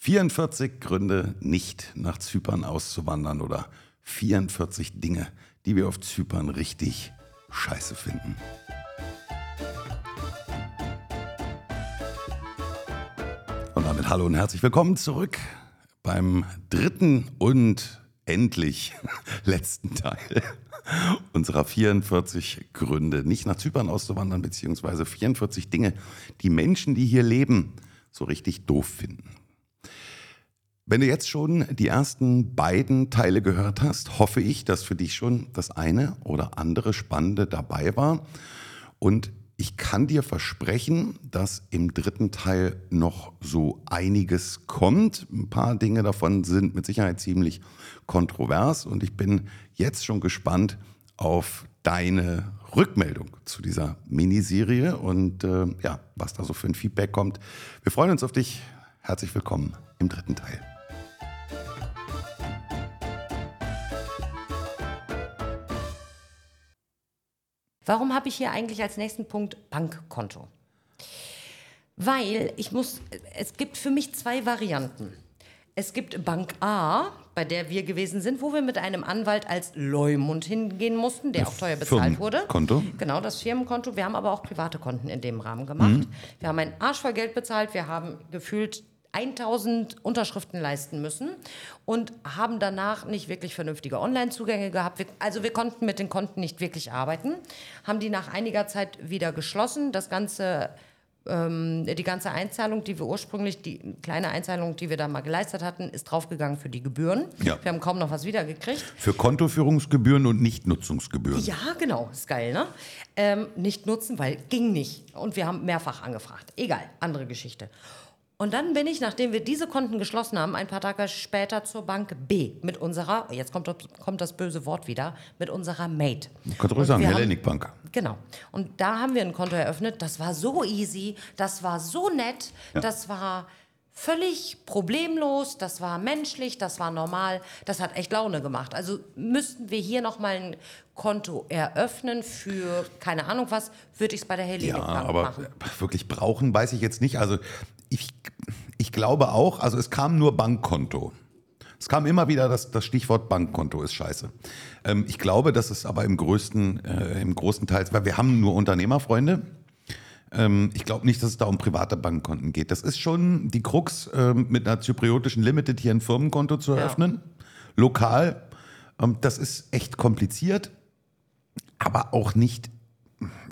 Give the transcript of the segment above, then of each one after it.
44 Gründe, nicht nach Zypern auszuwandern oder 44 Dinge, die wir auf Zypern richtig scheiße finden. Und damit hallo und herzlich willkommen zurück beim dritten und endlich letzten Teil unserer 44 Gründe, nicht nach Zypern auszuwandern, beziehungsweise 44 Dinge, die Menschen, die hier leben, so richtig doof finden. Wenn du jetzt schon die ersten beiden Teile gehört hast, hoffe ich, dass für dich schon das eine oder andere Spannende dabei war. Und ich kann dir versprechen, dass im dritten Teil noch so einiges kommt. Ein paar Dinge davon sind mit Sicherheit ziemlich kontrovers und ich bin jetzt schon gespannt auf deine Rückmeldung zu dieser Miniserie und äh, ja, was da so für ein Feedback kommt. Wir freuen uns auf dich. Herzlich willkommen im dritten Teil. Warum habe ich hier eigentlich als nächsten Punkt Bankkonto? Weil ich muss, es gibt für mich zwei Varianten. Es gibt Bank A, bei der wir gewesen sind, wo wir mit einem Anwalt als Leumund hingehen mussten, der auch teuer bezahlt wurde. Konto? Genau, das Firmenkonto. Wir haben aber auch private Konten in dem Rahmen gemacht. Mhm. Wir haben einen Arsch voll Geld bezahlt. Wir haben gefühlt 1000 Unterschriften leisten müssen und haben danach nicht wirklich vernünftige Online-Zugänge gehabt. Also wir konnten mit den Konten nicht wirklich arbeiten, haben die nach einiger Zeit wieder geschlossen. Das ganze ähm, die ganze Einzahlung, die wir ursprünglich, die kleine Einzahlung, die wir da mal geleistet hatten, ist draufgegangen für die Gebühren. Ja. Wir haben kaum noch was wiedergekriegt. Für Kontoführungsgebühren und Nichtnutzungsgebühren. Ja, genau, ist geil, ne? Ähm, nicht nutzen, weil ging nicht. Und wir haben mehrfach angefragt. Egal, andere Geschichte. Und dann bin ich, nachdem wir diese Konten geschlossen haben, ein paar Tage später zur Bank B mit unserer, jetzt kommt, kommt das böse Wort wieder, mit unserer Mate. Kannst du ruhig sagen, Hellenic Bank. Genau. Und da haben wir ein Konto eröffnet. Das war so easy, das war so nett, ja. das war völlig problemlos, das war menschlich, das war normal, das hat echt Laune gemacht. Also müssten wir hier nochmal ein Konto eröffnen für keine Ahnung was, würde ich es bei der Hellenic ja, Bank aber machen. Wirklich brauchen, weiß ich jetzt nicht. Also ich, ich glaube auch, also es kam nur Bankkonto. Es kam immer wieder das, das Stichwort Bankkonto ist scheiße. Ähm, ich glaube, dass es aber im größten, äh, im großen Teil, weil wir haben nur Unternehmerfreunde. Ähm, ich glaube nicht, dass es da um private Bankkonten geht. Das ist schon die Krux, ähm, mit einer zypriotischen Limited hier ein Firmenkonto zu eröffnen. Ja. Lokal. Ähm, das ist echt kompliziert, aber auch nicht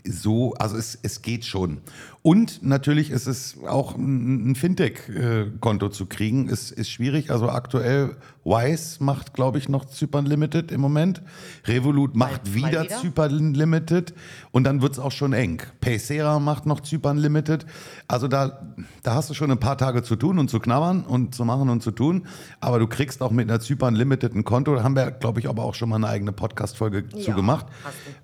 so, also es, es geht schon. Und natürlich ist es auch ein Fintech-Konto zu kriegen, ist, ist schwierig. Also aktuell Wise macht, glaube ich, noch Zypern Limited im Moment. Revolut macht mal, wieder, wieder, Zypern Limited und dann wird es auch schon eng. Paysera macht noch Zypern Limited. Also da, da hast du schon ein paar Tage zu tun und zu knabbern und zu machen und zu tun. Aber du kriegst auch mit einer Zypern Limited ein Konto. Da haben wir, glaube ich, aber auch schon mal eine eigene Podcast-Folge ja, zu gemacht.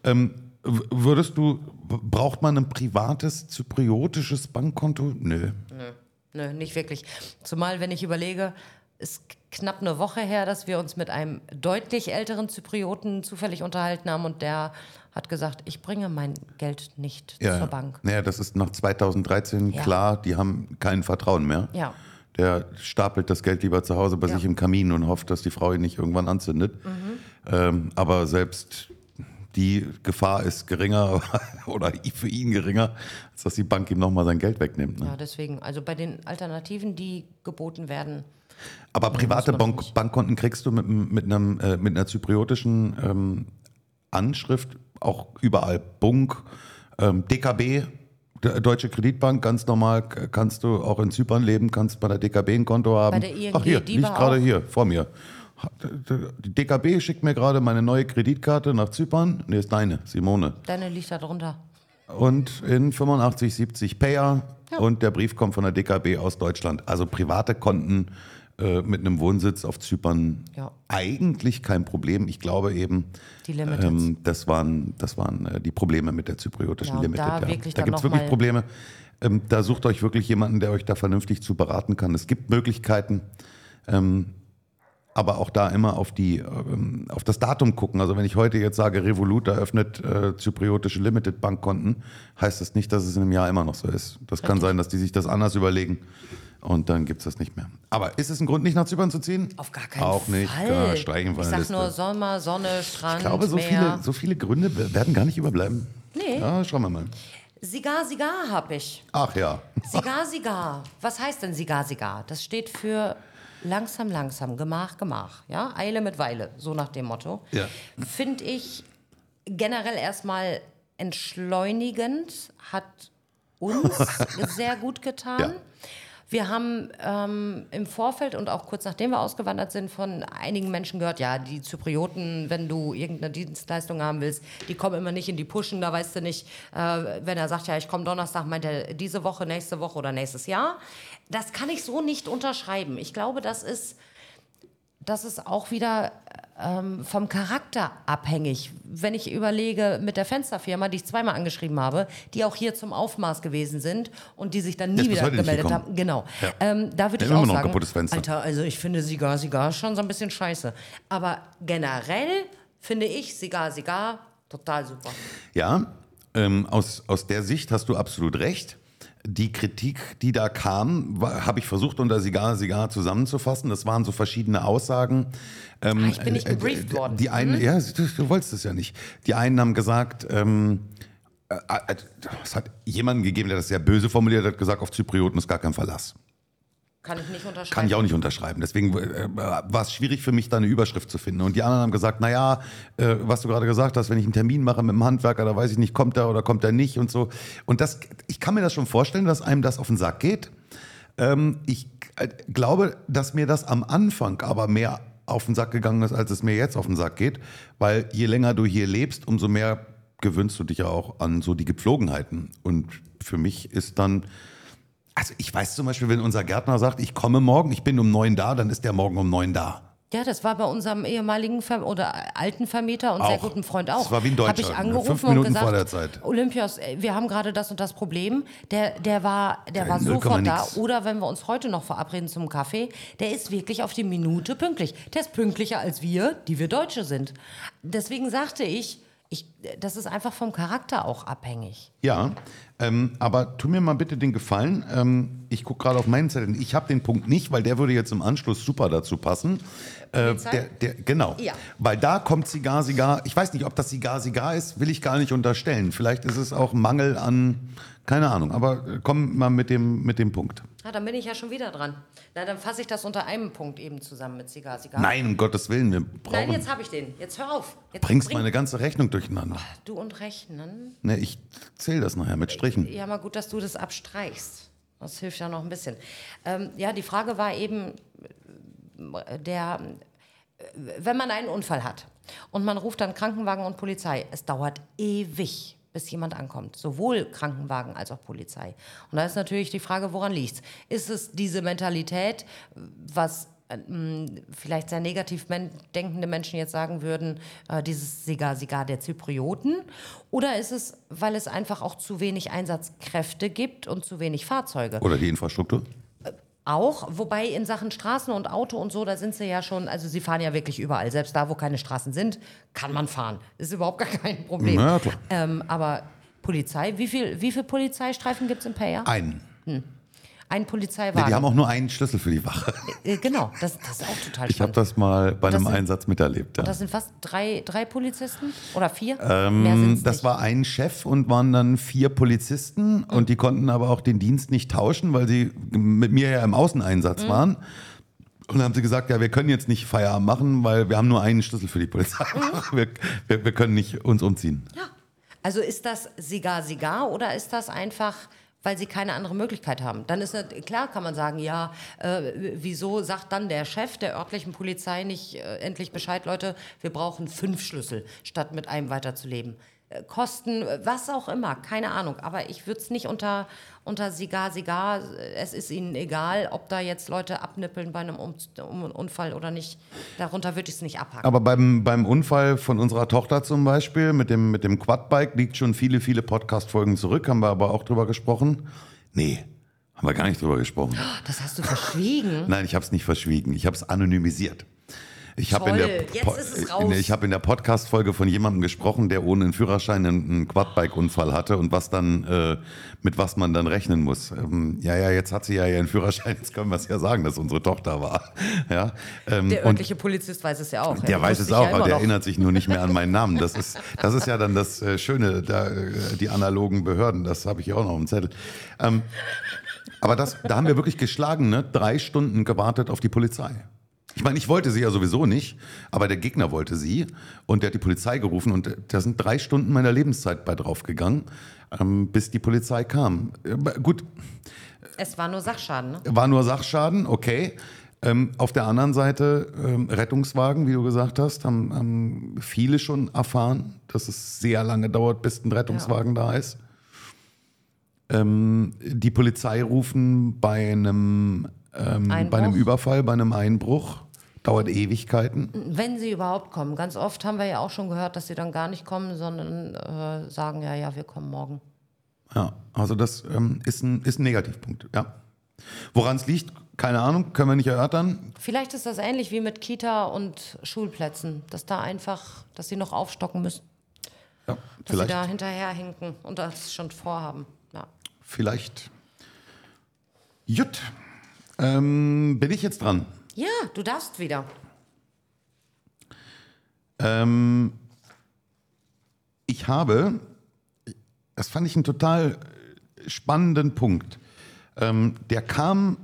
Ähm, Würdest du, braucht man ein privates zypriotisches Bankkonto? Nö. Nö, nö, nicht wirklich. Zumal, wenn ich überlege, ist knapp eine Woche her, dass wir uns mit einem deutlich älteren Zyprioten zufällig unterhalten haben und der hat gesagt, ich bringe mein Geld nicht ja, zur Bank. Naja, das ist nach 2013 ja. klar, die haben kein Vertrauen mehr. Ja. Der stapelt das Geld lieber zu Hause bei ja. sich im Kamin und hofft, dass die Frau ihn nicht irgendwann anzündet. Mhm. Ähm, aber selbst die Gefahr ist geringer oder für ihn geringer, als dass die Bank ihm nochmal sein Geld wegnimmt. Ne? Ja, deswegen. Also bei den Alternativen, die geboten werden. Aber private Bank Bankkonten kriegst du mit, mit, einem, äh, mit einer zypriotischen ähm, Anschrift auch überall. Bunk, ähm, DKB, Deutsche Kreditbank, ganz normal kannst du auch in Zypern leben, kannst bei der DKB ein Konto haben. Bei der ING, Ach hier, liegt gerade hier vor mir. Die DKB schickt mir gerade meine neue Kreditkarte nach Zypern. Ne, ist deine, Simone. Deine liegt da drunter. Und in 85, 70 Payer. Ja. Und der Brief kommt von der DKB aus Deutschland. Also private Konten äh, mit einem Wohnsitz auf Zypern ja. eigentlich kein Problem. Ich glaube eben, ähm, das waren, das waren äh, die Probleme mit der zypriotischen ja, Limited. Da, ja. da gibt es wirklich Probleme. Ähm, da sucht euch wirklich jemanden, der euch da vernünftig zu beraten kann. Es gibt Möglichkeiten. Ähm, aber auch da immer auf, die, ähm, auf das Datum gucken. Also wenn ich heute jetzt sage, Revolut eröffnet äh, zypriotische Limited Bankkonten, heißt das nicht, dass es in einem Jahr immer noch so ist. Das kann sein, dass die sich das anders überlegen. Und dann gibt es das nicht mehr. Aber ist es ein Grund, nicht nach Zypern zu ziehen? Auf gar keinen Auch nicht. Fall. Ja, streichen von ich sag Liste. nur Sommer, Sonne, Strand, ich glaube, so Meer. viele, so viele Gründe werden gar nicht überbleiben. Nee. Ja, schauen wir mal. Sigar, Sigar habe ich. Ach ja. Sigar, Sigar. Was heißt denn Sigar, Sigar? Das steht für langsam, langsam, Gemach, Gemach. Ja, Eile mit Weile, so nach dem Motto. Ja. Finde ich generell erstmal entschleunigend, hat uns sehr gut getan. Ja. Wir haben ähm, im Vorfeld und auch kurz nachdem wir ausgewandert sind, von einigen Menschen gehört, ja, die Zyprioten, wenn du irgendeine Dienstleistung haben willst, die kommen immer nicht in die Pushen, da weißt du nicht, äh, wenn er sagt, ja, ich komme Donnerstag, meint er diese Woche, nächste Woche oder nächstes Jahr. Das kann ich so nicht unterschreiben. Ich glaube, das ist, das ist auch wieder ähm, vom Charakter abhängig. Wenn ich überlege, mit der Fensterfirma, die ich zweimal angeschrieben habe, die auch hier zum Aufmaß gewesen sind und die sich dann nie Jetzt wieder gemeldet haben. Genau. Ja. Ähm, da würde ich auch noch sagen, Fenster. Alter, also ich finde Sigar, Sigar schon so ein bisschen scheiße. Aber generell finde ich Sigar, Sigar total super. Ja, ähm, aus, aus der Sicht hast du absolut recht. Die Kritik, die da kam, habe ich versucht unter Sigar Sigar zusammenzufassen. Das waren so verschiedene Aussagen. Ähm, Ah, ich bin nicht äh, gebrieft die- worden. Die einen, ja, du, du wolltest es ja nicht. Die einen haben gesagt, ähm, äh, äh, es hat jemanden gegeben, der das sehr böse formuliert hat, gesagt, auf Zyprioten ist gar kein Verlass. Kann ich nicht unterschreiben. Kann ich auch nicht unterschreiben. Deswegen äh, war es schwierig für mich, da eine Überschrift zu finden. Und die anderen haben gesagt, naja, äh, was du gerade gesagt hast, wenn ich einen Termin mache mit dem Handwerker, da weiß ich nicht, kommt er oder kommt er nicht und so. Und das, ich kann mir das schon vorstellen, dass einem das auf den Sack geht. Ähm, ich äh, glaube, dass mir das am Anfang aber mehr auf den Sack gegangen ist, als es mir jetzt auf den Sack geht. Weil je länger du hier lebst, umso mehr gewöhnst du dich ja auch an so die Gepflogenheiten. Und für mich ist dann, also ich weiß zum Beispiel, wenn unser Gärtner sagt, ich komme morgen, ich bin um neun da, dann ist der morgen um neun da. Ja, das war bei unserem ehemaligen Ver oder alten Vermieter und sehr Auch. guten Freund auch. Das war wie in Habe Deutschland, ich ne? angerufen Fünf und Minuten gesagt, vor der Zeit. Olympios, ey, wir haben gerade das und das Problem. Der, der war, der Ja, war 0, sofort da. nix. Oder wenn wir uns heute noch verabreden zum Kaffee, der ist wirklich auf die Minute pünktlich. Der ist pünktlicher als wir, die wir Deutsche sind. Deswegen sagte ich, ich das ist einfach vom Charakter auch abhängig. Ja, ähm, aber tu mir mal bitte den Gefallen. Ähm, ich gucke gerade auf meinen Zettel. Ich habe den Punkt nicht, weil der würde jetzt im Anschluss super dazu passen. Äh, der, der, genau. Ja. Weil da kommt Sigar, Sigar. Ich weiß nicht, ob das Sigar, Sigar ist, will ich gar nicht unterstellen. Vielleicht ist es auch Mangel an, keine Ahnung. Aber äh, komm mal mit dem, mit dem Punkt. Ja, dann bin ich ja schon wieder dran. Na, dann fasse ich das unter einem Punkt eben zusammen mit Cigar, Cigar. Nein, um Gottes Willen, wir Nein, brauchen. jetzt habe ich den. Jetzt hör auf. Jetzt bringst bring- meine ganze Rechnung durcheinander. Du und Rechnen. Ne, ich zähle das nachher mit Strichen. Ja, mal gut, dass du das abstreichst. Das hilft ja noch ein bisschen. Ähm, ja, die Frage war eben, äh, der, äh, wenn man einen Unfall hat und man ruft dann Krankenwagen und Polizei, es dauert ewig, bis jemand ankommt. Sowohl Krankenwagen als auch Polizei. Und da ist natürlich die Frage, woran liegt es? Ist es diese Mentalität, was ähm, vielleicht sehr negativ denkende Menschen jetzt sagen würden, äh, dieses Sigar, Sigar der Zyprioten? Oder ist es, weil es einfach auch zu wenig Einsatzkräfte gibt und zu wenig Fahrzeuge? Oder die Infrastruktur? Auch, wobei in Sachen Straßen und Auto und so, da sind sie ja schon, also sie fahren ja wirklich überall. Selbst da, wo keine Straßen sind, kann man fahren. Ist überhaupt gar kein Problem. Na. Ähm, aber Polizei, wie viel, wie viel Polizeistreifen gibt es im Payer? Einen. Ein Nee, Polizeiwagen. die haben auch nur einen Schlüssel für die Wache. Äh, genau, das, das ist auch total Ich habe spannend. das mal bei das einem sind- Einsatz miterlebt. Ja. Das sind fast drei, drei Polizisten oder vier? Ähm, das nicht. war ein Chef und waren dann vier Polizisten und die konnten aber auch den Dienst nicht tauschen, weil sie mit mir ja im Mhm. Außeneinsatz waren. Und dann haben sie gesagt, ja, wir können jetzt nicht Feierabend machen, weil wir haben nur einen Schlüssel für die Polizei. Mhm. Wir, wir, wir können nicht uns umziehen. Ja. Also ist das Sigar Sigar oder ist das einfach, weil sie keine andere Möglichkeit haben? Dann ist klar, kann man sagen, ja, äh, wieso sagt dann der Chef der örtlichen Polizei nicht äh, endlich Bescheid, Leute, wir brauchen fünf Schlüssel, statt mit einem weiterzuleben? Äh, Kosten, äh, was auch immer, keine Ahnung. Aber ich würde es nicht unter, unter Sigar Sigar, äh, es ist ihnen egal, ob da jetzt Leute abnippeln bei einem um um Unfall oder nicht. Darunter würde ich es nicht abhaken. Aber beim, beim Unfall von unserer Tochter zum Beispiel mit dem, mit dem Quadbike liegt schon viele, viele Podcast-Folgen zurück, haben wir aber auch drüber gesprochen. Nee, haben wir gar nicht drüber gesprochen. Das hast du verschwiegen. Nein, ich habe es nicht verschwiegen. Ich habe es anonymisiert. Ich habe in der, Po- äh, nee, ich habe in der Podcast-Folge von jemandem gesprochen, der ohne einen Führerschein einen, Quadbike-Unfall hatte und was dann, äh, mit was man dann rechnen muss. Ähm, ja, ja, jetzt hat sie ja ihren Führerschein, jetzt können wir es ja sagen, dass unsere Tochter war. Ja, ähm, Der örtliche Polizist weiß es ja auch. der Ja, weiß es auch, ja aber der noch. erinnert sich nur nicht mehr an meinen Namen. Das ist, das ist ja dann das äh, Schöne, da, äh, die analogen Behörden, das habe ich ja auch noch im Zettel. Ähm, aber das, da haben wir wirklich geschlagen, ne? drei Stunden gewartet auf die Polizei. Ich meine, ich wollte sie ja sowieso nicht, aber der Gegner wollte sie und der hat die Polizei gerufen und da sind drei Stunden meiner Lebenszeit bei draufgegangen, ähm, bis die Polizei kam. Äh, gut, Es war nur Sachschaden, ne? war nur Sachschaden, okay. Ähm, auf der anderen Seite, ähm, Rettungswagen, wie du gesagt hast, haben, haben viele schon erfahren, dass es sehr lange dauert, bis ein Rettungswagen da ist. Die Polizei rufen bei einem, ähm, bei einem? Überfall, bei einem Einbruch. Dauert Ewigkeiten. Wenn sie überhaupt kommen. Ganz oft haben wir ja auch schon gehört, dass sie dann gar nicht kommen, sondern äh, sagen, ja, ja, wir kommen morgen. Ja, also das ähm, ist, ein, ist ein Negativpunkt, ja. Woran es liegt, keine Ahnung, können wir nicht erörtern. Vielleicht ist das ähnlich wie mit Kita und Schulplätzen, dass da einfach, dass sie noch aufstocken müssen, Ja, dass vielleicht. sie da hinterherhinken und das schon vorhaben. Ja. Vielleicht. Jut. Ähm, bin ich jetzt dran? Ja, du darfst wieder. Ähm, ich habe, das fand ich einen total spannenden Punkt. Ähm, der kam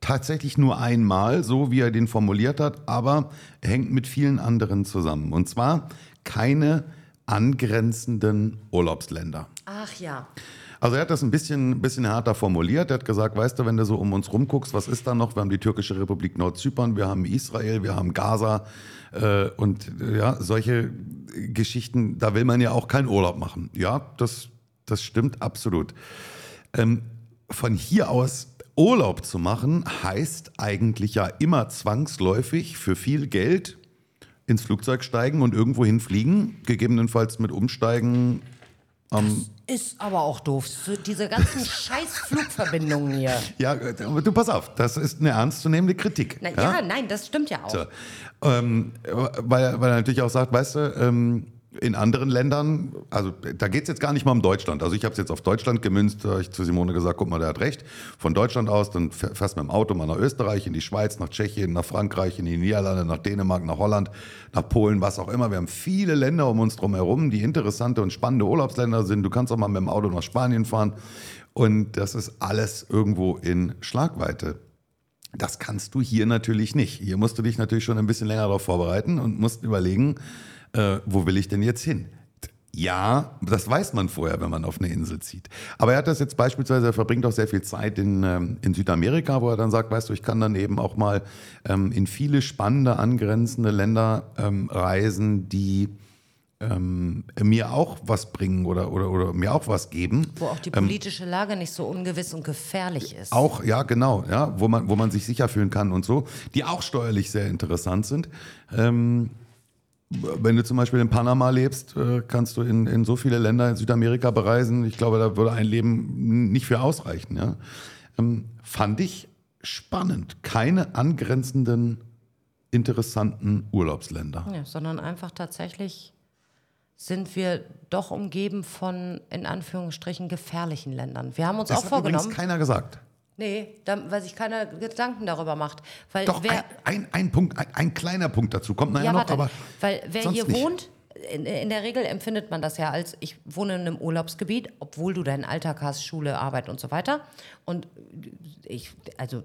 tatsächlich nur einmal, so wie er den formuliert hat, aber er hängt mit vielen anderen zusammen. Und zwar keine angrenzenden Urlaubsländer. Ach ja. Also er hat das ein bisschen, bisschen härter formuliert. Er hat gesagt, weißt du, wenn du so um uns rumguckst, was ist da noch? Wir haben die türkische Republik Nordzypern, wir haben Israel, wir haben Gaza äh, und äh, ja, solche Geschichten, da will man ja auch keinen Urlaub machen. Ja, das, das stimmt absolut. Ähm, von hier aus Urlaub zu machen, heißt eigentlich ja immer zwangsläufig für viel Geld ins Flugzeug steigen und irgendwo hinfliegen, gegebenenfalls mit Umsteigen am Ist aber auch doof. Diese ganzen scheiß Flugverbindungen hier. Ja, äh, du pass auf, das ist eine ernstzunehmende Kritik. Na, ja? nein, das stimmt ja auch. So. Ähm, weil, weil er natürlich auch sagt, weißt du, ähm, in anderen Ländern, also da geht es jetzt gar nicht mal um Deutschland. Also ich habe es jetzt auf Deutschland gemünzt, habe ich zu Simone gesagt, guck mal, der hat recht. Von Deutschland aus, dann fähr- fährst du mit dem Auto mal nach Österreich, in die Schweiz, nach Tschechien, nach Frankreich, in die Niederlande, nach Dänemark, nach Holland, nach Polen, was auch immer. Wir haben viele Länder um uns drum herum, die interessante und spannende Urlaubsländer sind. Du kannst auch mal mit dem Auto nach Spanien fahren. Und das ist alles irgendwo in Schlagweite. Das kannst du hier natürlich nicht. Hier musst du dich natürlich schon ein bisschen länger darauf vorbereiten und musst überlegen, äh, wo will ich denn jetzt hin? Ja, das weiß man vorher, wenn man auf eine Insel zieht. Aber er hat das jetzt beispielsweise, er verbringt auch sehr viel Zeit in, ähm, in Südamerika, wo er dann sagt, weißt du, ich kann dann eben auch mal ähm, in viele spannende, angrenzende Länder ähm, reisen, die ähm, mir auch was bringen oder, oder, oder mir auch was geben. Wo auch die politische Lage nicht so ungewiss und gefährlich ist. Auch, ja, genau, ja, wo man, wo man sich sicher fühlen kann und so, die auch steuerlich sehr interessant sind. Ähm, wenn du zum Beispiel in Panama lebst, äh, kannst du in, in so viele Länder in Südamerika bereisen. Ich glaube, da würde ein Leben nicht für ausreichen. Ja? Ähm, fand ich spannend. Keine angrenzenden, interessanten Urlaubsländer. Ja, sondern einfach tatsächlich sind wir doch umgeben von, in Anführungsstrichen, gefährlichen Ländern. Wir haben uns Das auch hat vorgenommen. übrigens keiner gesagt. Nee, da, weil sich keiner Gedanken darüber macht. Weil Doch, wer, ein, ein, ein Punkt, ein, ein kleiner Punkt dazu kommt nachher ja, noch, warte, aber weil wer hier nicht. wohnt, in, in der Regel empfindet man das ja als, ich wohne in einem Urlaubsgebiet, obwohl du deinen Alltag hast, Schule, Arbeit und so weiter. Und ich, also,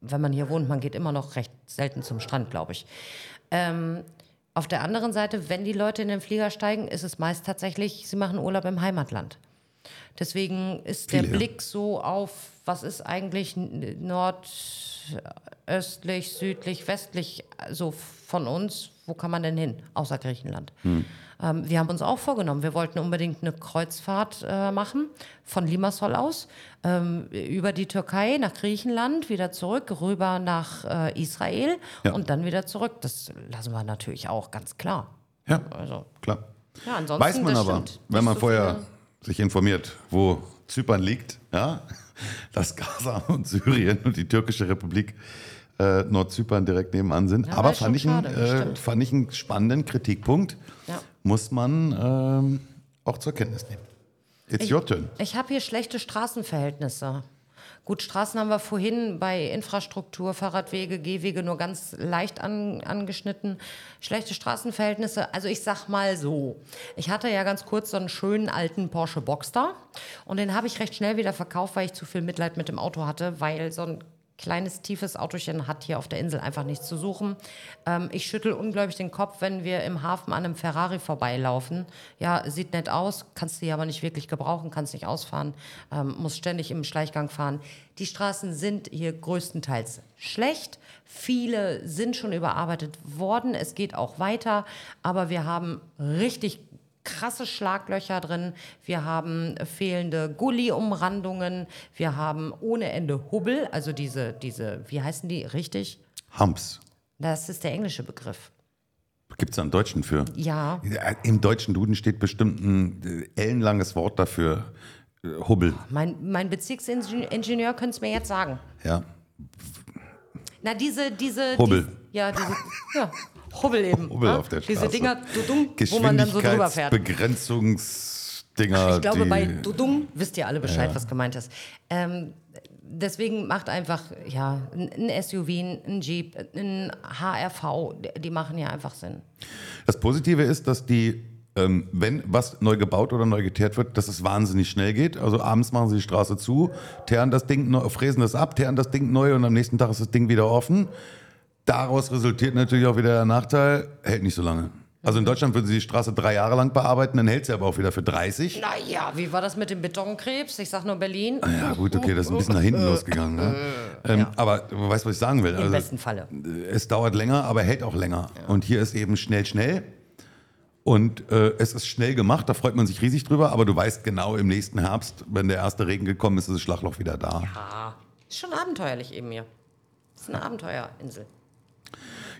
wenn man hier wohnt, man geht immer noch recht selten zum Strand, glaube ich. Ähm, auf der anderen Seite, wenn die Leute in den Flieger steigen, ist es meist tatsächlich, sie machen Urlaub im Heimatland. Deswegen ist Viele, der. Blick so auf, was ist eigentlich nordöstlich, südlich, westlich so von uns, wo kann man denn hin, außer Griechenland? Hm. Ähm, wir haben uns auch vorgenommen, wir wollten unbedingt eine Kreuzfahrt äh, machen, von Limassol aus, ähm, über die Türkei nach Griechenland, wieder zurück, rüber nach äh, Israel Ja. und dann wieder zurück. Das lassen wir natürlich auch, ganz klar. ja, Also, klar. ja, ansonsten Weiß man aber, stimmt. wenn man so vorher sich informiert, wo Zypern liegt, ja, dass Gaza und Syrien und die türkische Republik äh, Nordzypern direkt nebenan sind. Ja, Aber fand ich, einen, schade, äh, stimmt. fand ich einen spannenden Kritikpunkt. Ja. Muss man ähm, auch zur Kenntnis nehmen. It's your turn. Ich habe hier schlechte Straßenverhältnisse. Gut, Straßen haben wir vorhin bei Infrastruktur, Fahrradwege, Gehwege nur ganz leicht an, angeschnitten. Schlechte Straßenverhältnisse, also ich sag mal so. Ich hatte ja ganz kurz so einen schönen alten Porsche Boxster und den habe ich recht schnell wieder verkauft, weil ich zu viel Mitleid mit dem Auto hatte, weil so ein kleines, tiefes Autochen hat hier auf der Insel einfach nichts zu suchen. Ähm, ich schüttel unglaublich den Kopf, wenn wir im Hafen an einem Ferrari vorbeilaufen. Ja, sieht nett aus, kannst du aber nicht wirklich gebrauchen, kannst nicht ausfahren, ähm, musst ständig im Schleichgang fahren. Die Straßen sind hier größtenteils schlecht. Viele sind schon überarbeitet worden. Es geht auch weiter, aber wir haben richtig krasse Schlaglöcher drin, wir haben fehlende Gully-Umrandungen, wir haben ohne Ende Hubbel, also diese, diese, wie heißen die richtig? Humps. Das ist der englische Begriff. Gibt es einen Deutschen für? Ja, Ja, Im deutschen Duden steht bestimmt ein äh, ellenlanges Wort dafür. Äh, Hubbel. mein, mein Bezirksingenieur könnte es mir jetzt sagen. Ja. Na, diese, diese. Hubbel. Die, ja, diese. Ja, Hubbel eben. Hubbel ne? auf der Diese Straße. Dinger, Dudung, wo man dann so drüber fährt. Begrenzungsdinger. Ich glaube, bei Dudung wisst ihr alle Bescheid, was gemeint ist. Ähm, deswegen macht einfach ja, ein SUV, ein Jeep, ein HRV, die machen ja einfach Sinn. Das Positive ist, dass die, ähm, wenn was neu gebaut oder neu geteert wird, dass es wahnsinnig schnell geht. Also abends machen sie die Straße zu, teeren das Ding, fräsen das ab, teeren das Ding neu und am nächsten Tag ist das Ding wieder offen. Daraus resultiert natürlich auch wieder der Nachteil, hält nicht so lange. Also in Deutschland würden sie die Straße drei Jahre lang bearbeiten, dann hält sie aber auch wieder für 30. Naja, wie war das mit dem Betonkrebs? Ich sag nur Berlin. Ja, gut, okay, das ist ein bisschen nach hinten losgegangen. Ne? Ähm, Aber du weißt, was ich sagen will. Im Also, besten Falle. es dauert länger, aber hält auch länger. Und hier ist eben schnell, schnell. Und äh, es ist schnell gemacht, da freut man sich riesig drüber, aber du weißt genau, im nächsten Herbst, wenn der erste Regen gekommen ist, ist das Schlagloch wieder da. Ah, ist schon abenteuerlich eben hier. ist eine Abenteuerinsel.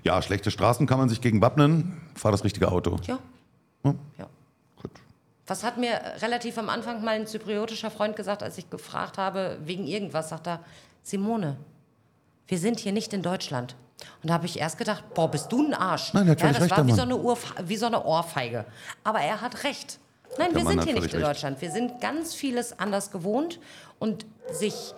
Ja, schlechte Straßen kann man sich gegen wappnen. Fahr das richtige Auto. Ja. Hm? ja. Gut. Was hat mir relativ am Anfang mal ein zypriotischer Freund gesagt, als ich gefragt habe, wegen irgendwas, sagt er, Simone, wir sind hier nicht in Deutschland. Und da habe ich erst gedacht, boah, bist du ein Arsch. Nein, hat ja, das recht, war wie so, eine Urf wie so eine Ohrfeige. Aber er hat recht. Nein, Der wir Mann sind hier nicht in recht. Deutschland. Wir sind ganz vieles anders gewohnt und sich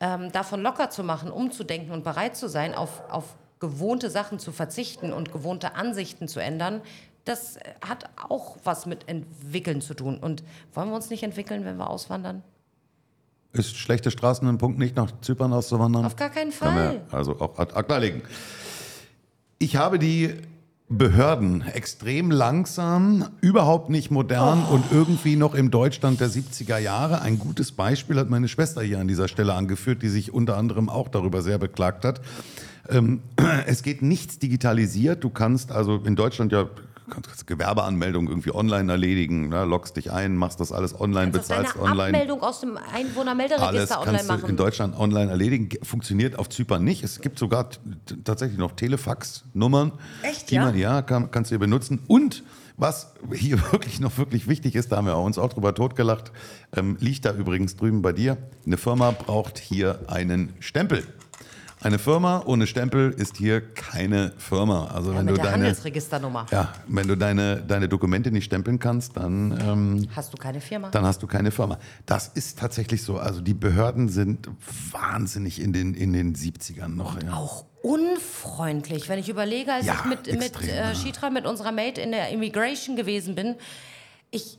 ähm, davon locker zu machen, umzudenken und bereit zu sein, auf, auf gewohnte Sachen zu verzichten und gewohnte Ansichten zu ändern, das äh, hat auch was mit Entwickeln zu tun. Und wollen wir uns nicht entwickeln, wenn wir auswandern? Ist schlechte Straßen ein Punkt, nicht nach Zypern auszuwandern? Auf gar keinen Fall. also auch ad acta legen. Ich habe die Behörden extrem langsam, überhaupt nicht modern Oh. und irgendwie noch im Deutschland der 70er Jahre. Ein gutes Beispiel hat meine Schwester hier an dieser Stelle angeführt, die sich unter anderem auch darüber sehr beklagt hat. Ähm, es geht nichts digitalisiert. Du kannst also in Deutschland ja kannst Gewerbeanmeldung irgendwie online erledigen, ne? loggst dich ein, machst das alles online, deine bezahlst online. Abmeldung aus dem Alles Einwohnermelderegister online kannst du in machen. Deutschland online erledigen. Ge- Funktioniert auf Zypern nicht. Es gibt sogar tatsächlich noch Telefax-Nummern. Echt, die ja? Man, ja, kann, kannst du hier benutzen. Und was hier wirklich noch wirklich wichtig ist, da haben wir uns auch drüber totgelacht, ähm, liegt da übrigens drüben bei dir. Eine Firma braucht hier einen Stempel. Eine Firma ohne Stempel ist hier keine Firma. Also Ja, wenn mit du der deine, Handelsregisternummer. ja, wenn du deine, deine Dokumente nicht stempeln kannst, dann ähm, Hast du keine Firma? dann hast du keine Firma. Das ist tatsächlich so. Also die Behörden sind wahnsinnig in den, in den 70ern noch. Ja. auch unfreundlich. Wenn ich überlege, als Ja, ich mit, mit extrem, äh, ja. Shitra, mit unserer Mate in der Immigration gewesen bin, ich,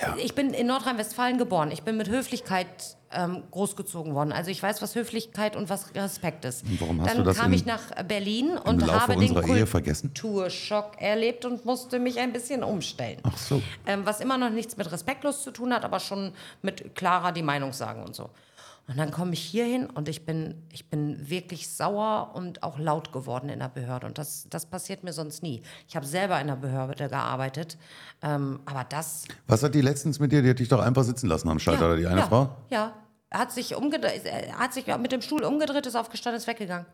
Ja. ich bin in Nordrhein-Westfalen geboren. Ich bin mit Höflichkeit ähm, großgezogen worden. Also ich weiß, was Höflichkeit und was Respekt ist. Und warum hast Dann du das kam ich nach Berlin und Laufe habe den? Kulturschock erlebt und musste mich ein bisschen umstellen. Ach so. Ähm, was immer noch nichts mit respektlos zu tun hat, aber schon mit klarer die Meinung sagen und so. Und dann komme ich hier hin und ich bin, ich bin wirklich sauer und auch laut geworden in der Behörde. Und das, das passiert mir sonst nie. Ich habe selber in der Behörde gearbeitet. Ähm, aber das. Was hat die letztens mit dir? Die hat dich doch einfach sitzen lassen am Schalter, oder die eine ja, Frau? Ja. Hat sich, umgedreht, hat sich mit dem Stuhl umgedreht, ist aufgestanden, ist weggegangen.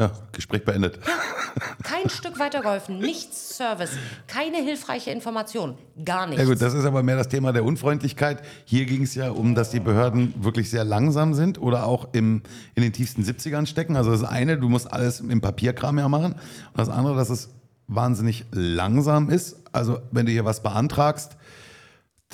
Ja, Gespräch beendet. Kein Stück weitergeholfen, nichts Service, keine hilfreiche Information, gar nichts. Ja gut, das ist aber mehr das Thema der Unfreundlichkeit. Hier ging es ja um, dass die Behörden wirklich sehr langsam sind oder auch im, in den tiefsten 70ern stecken. Also das eine, du musst alles im Papierkram ja machen. Und das andere, dass es wahnsinnig langsam ist. Also wenn du hier was beantragst,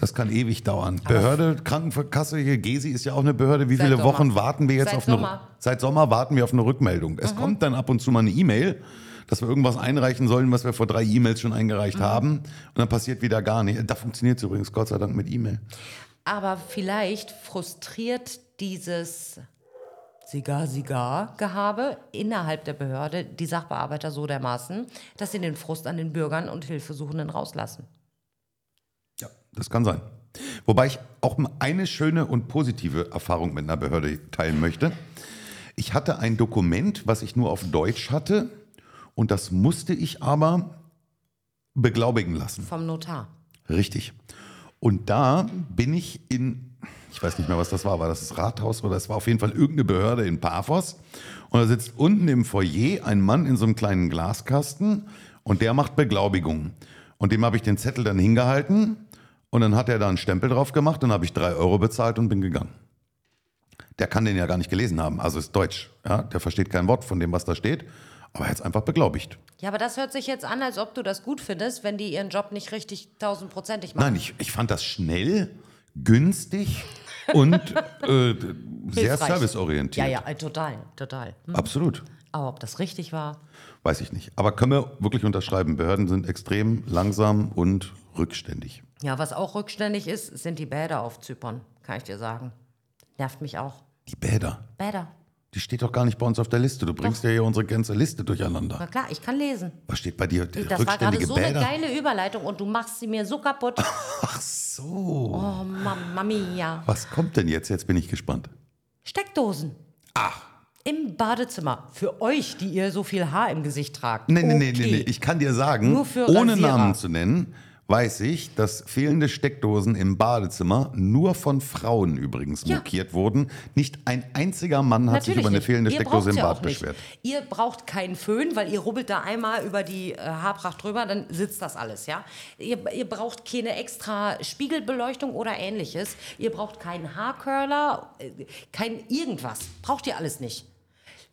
das kann ewig dauern. Behörde, Krankenkasse, hier Gesi ist ja auch eine Behörde. Wie Seit viele Sommer. Wochen warten wir jetzt Seit auf eine Sommer. Mhm. Seit Sommer warten wir auf eine Rückmeldung. Es kommt dann ab und zu mal eine E-Mail, dass wir irgendwas einreichen sollen, was wir vor drei E-Mails schon eingereicht Mhm. haben. Und dann passiert wieder gar nicht. Da funktioniert es übrigens Gott sei Dank mit E-Mail. Aber vielleicht frustriert dieses Sigar-Sigar-Gehabe innerhalb der Behörde die Sachbearbeiter so dermaßen, dass sie den Frust an den Bürgern und Hilfesuchenden rauslassen. Das kann sein. Wobei ich auch eine schöne und positive Erfahrung mit einer Behörde teilen möchte. Ich hatte ein Dokument, was ich nur auf Deutsch hatte und das musste ich aber beglaubigen lassen. Vom Notar. Richtig. Und da bin ich in, ich weiß nicht mehr, was das war, war das das Rathaus oder es war auf jeden Fall irgendeine Behörde in Paphos. Und da sitzt unten im Foyer ein Mann in so einem kleinen Glaskasten und der macht Beglaubigungen. Und dem habe ich den Zettel dann hingehalten und dann hat er da einen Stempel drauf gemacht, dann habe ich drei Euro bezahlt und bin gegangen. Der kann den ja gar nicht gelesen haben, also ist Deutsch. Ja? Der versteht kein Wort von dem, was da steht, aber er hat es einfach beglaubigt. Ja, aber das hört sich jetzt an, als ob du das gut findest, wenn die ihren Job nicht richtig tausendprozentig machen. Nein, ich, ich fand das schnell, günstig und äh, sehr serviceorientiert. Ja, ja, äh, total, total. Hm. Absolut. Aber ob das richtig war? Weiß ich nicht. Aber können wir wirklich unterschreiben, Behörden sind extrem langsam und rückständig. Ja, was auch rückständig ist, sind die Bäder auf Zypern, kann ich dir sagen. Nervt mich auch. Die Bäder, Bäder. die steht doch gar nicht bei uns auf der Liste. Du bringst ja hier unsere ganze Liste durcheinander. Na klar, ich kann lesen. Was steht bei dir? Das war gerade so eine Bäder? geile Überleitung und du machst sie mir so kaputt. Ach so. Oh, Mamma mia. Was kommt denn jetzt? Jetzt bin ich gespannt. Steckdosen. Ach. Im Badezimmer. Für euch, die ihr so viel Haar im Gesicht tragt. Nee, nee, nee, Okay. nee, nee. Ich kann dir sagen, ohne Rasierer. Namen zu nennen, weiß ich, dass fehlende Steckdosen im Badezimmer nur von Frauen übrigens Ja. mokiert wurden. Nicht ein einziger Mann hat sich Natürlich über eine nicht. fehlende Ihr Steckdose im ja Bad nicht. beschwert. Ihr braucht keinen Föhn, weil ihr rubbelt da einmal über die äh, Haarpracht drüber, dann sitzt das alles, ja. Ihr, ihr braucht keine extra Spiegelbeleuchtung oder ähnliches. Ihr braucht keinen Haarcurler, äh, kein irgendwas. Braucht ihr alles nicht.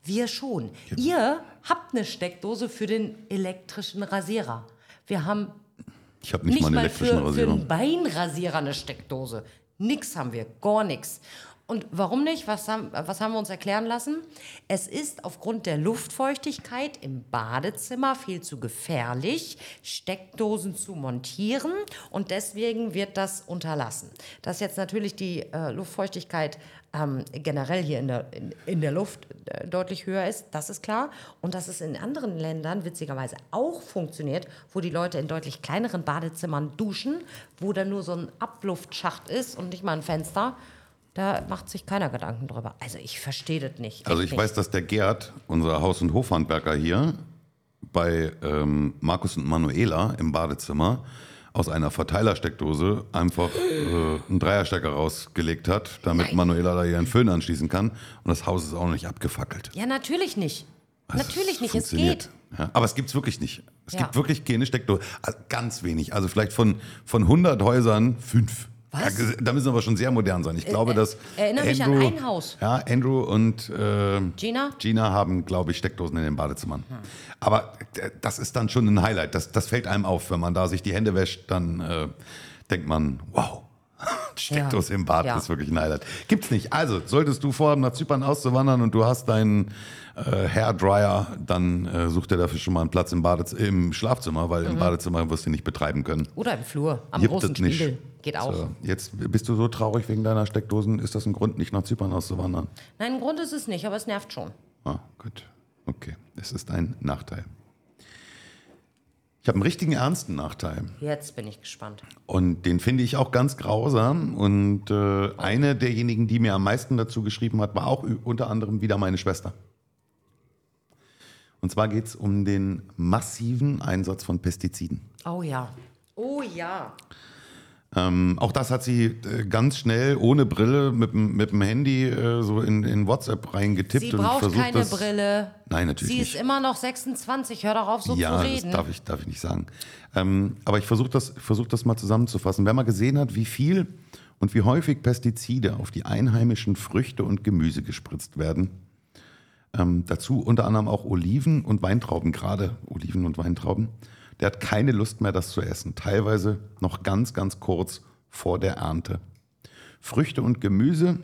Wir schon. Ihr habt eine Steckdose für den elektrischen Rasierer. Wir haben Ich habe nicht, nicht mal einen mal elektrischen für, für Rasierer. einen Beinrasierer eine Steckdose. Nix haben wir, gar nichts. Und warum nicht? Was haben, was haben wir uns erklären lassen? Es ist aufgrund der Luftfeuchtigkeit im Badezimmer viel zu gefährlich, Steckdosen zu montieren und deswegen wird das unterlassen. Dass jetzt natürlich die äh, Luftfeuchtigkeit ähm, generell hier in der, in, in der Luft äh, deutlich höher ist, das ist klar. Und dass es in anderen Ländern witzigerweise auch funktioniert, wo die Leute in deutlich kleineren Badezimmern duschen, wo da nur so ein Abluftschacht ist und nicht mal ein Fenster. Da macht sich keiner Gedanken drüber. Also ich verstehe das nicht. Also ich nicht. weiß, dass der Gerd, unser Haus- und Hofhandwerker hier, bei ähm, Markus und Manuela im Badezimmer aus einer Verteilersteckdose einfach äh, einen Dreierstecker rausgelegt hat, damit Nein. Manuela da ihren Föhn anschließen kann. Und das Haus ist auch noch nicht abgefackelt. Ja, natürlich nicht. Also natürlich nicht, es geht. Ja, aber es gibt es wirklich nicht. Es Ja. gibt wirklich keine Steckdose. Also ganz wenig. Also vielleicht von, von 100 Häusern fünf. Was? Ja, da müssen wir aber schon sehr modern sein. Ich glaube, dass erinnere mich an Andrew, ein Haus. Ja, Andrew und äh, Gina? Gina haben, glaube ich, Steckdosen in den Badezimmern. Aber äh, das ist dann schon ein Highlight. Das, das fällt einem auf. Wenn man da sich die Hände wäscht, dann äh, denkt man, wow. Steckdose im Bad Ja. ist wirklich ein Highlight. Gibt's nicht. Also, solltest du vorhaben, nach Zypern auszuwandern und du hast deinen äh, Hairdryer, dann äh, such dir dafür schon mal einen Platz im, Badez im Schlafzimmer, weil Mhm. im Badezimmer wirst du nicht betreiben können. Oder im Flur, am Gibt großen es nicht. Spiegel. Geht auch. So, jetzt bist du so traurig wegen deiner Steckdosen. Ist das ein Grund, nicht nach Zypern auszuwandern? Nein, ein Grund ist es nicht, aber es nervt schon. Ah, gut. Okay. Es ist ein Nachteil. Ich habe einen richtigen ernsten Nachteil. Jetzt bin ich gespannt. Und den finde ich auch ganz grausam. Und äh, eine derjenigen, die mir am meisten dazu geschrieben hat, war auch unter anderem wieder meine Schwester. Und zwar geht es um den massiven Einsatz von Pestiziden. Oh ja. Oh ja. Ähm, auch das hat sie äh, ganz schnell ohne Brille mit, dem- mit dem Handy äh, so in, in WhatsApp reingetippt. Sie und braucht versucht keine das, Brille. Nein, natürlich Sie nicht. ist immer noch 26. Hör doch auf, so ja, zu das reden. darf ich, darf ich nicht sagen. Ähm, aber ich versuche das, versuch das mal zusammenzufassen. Wer mal gesehen hat, wie viel und wie häufig Pestizide auf die einheimischen Früchte und Gemüse gespritzt werden, ähm, dazu unter anderem auch Oliven und Weintrauben, gerade Oliven und Weintrauben, der hat keine Lust mehr, das zu essen. Teilweise noch ganz, ganz kurz vor der Ernte. Früchte und Gemüse,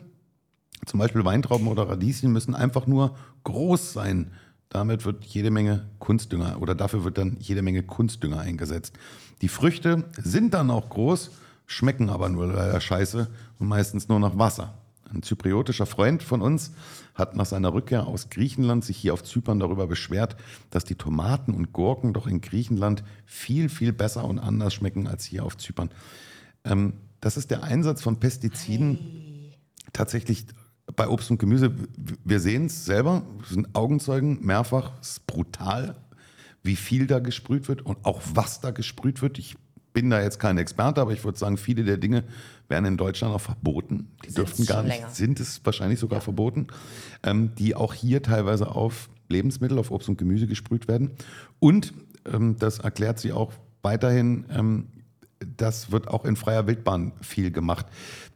zum Beispiel Weintrauben oder Radieschen, müssen einfach nur groß sein. Damit wird jede Menge Kunstdünger oder dafür wird dann jede Menge Kunstdünger eingesetzt. Die Früchte sind dann auch groß, schmecken aber nur leider scheiße und meistens nur nach Wasser. Ein zypriotischer Freund von uns hat nach seiner Rückkehr aus Griechenland sich hier auf Zypern darüber beschwert, dass die Tomaten und Gurken doch in Griechenland viel, viel besser und anders schmecken als hier auf Zypern. Ähm, das ist der Einsatz von Pestiziden tatsächlich bei Obst und Gemüse. Wir sehen es selber, sind Augenzeugen mehrfach. Es ist brutal, wie viel da gesprüht wird und auch was da gesprüht wird. Ich bin da jetzt kein Experte, aber ich würde sagen, viele der Dinge werden in Deutschland auch verboten. Die Sind's dürften gar nicht, länger. sind es wahrscheinlich sogar verboten, ähm, die auch hier teilweise auf Lebensmittel, auf Obst und Gemüse gesprüht werden. Und ähm, das erklärt sie auch weiterhin, ähm, das wird auch in freier Wildbahn viel gemacht.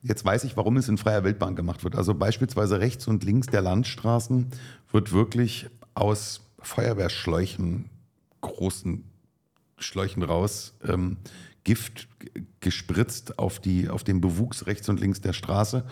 Jetzt weiß ich, warum es in freier Wildbahn gemacht wird. Also beispielsweise rechts und links der Landstraßen wird wirklich aus Feuerwehrschläuchen, großen Schläuchen raus, ähm, Gift gespritzt auf, die, auf den Bewuchs rechts und links der Straße.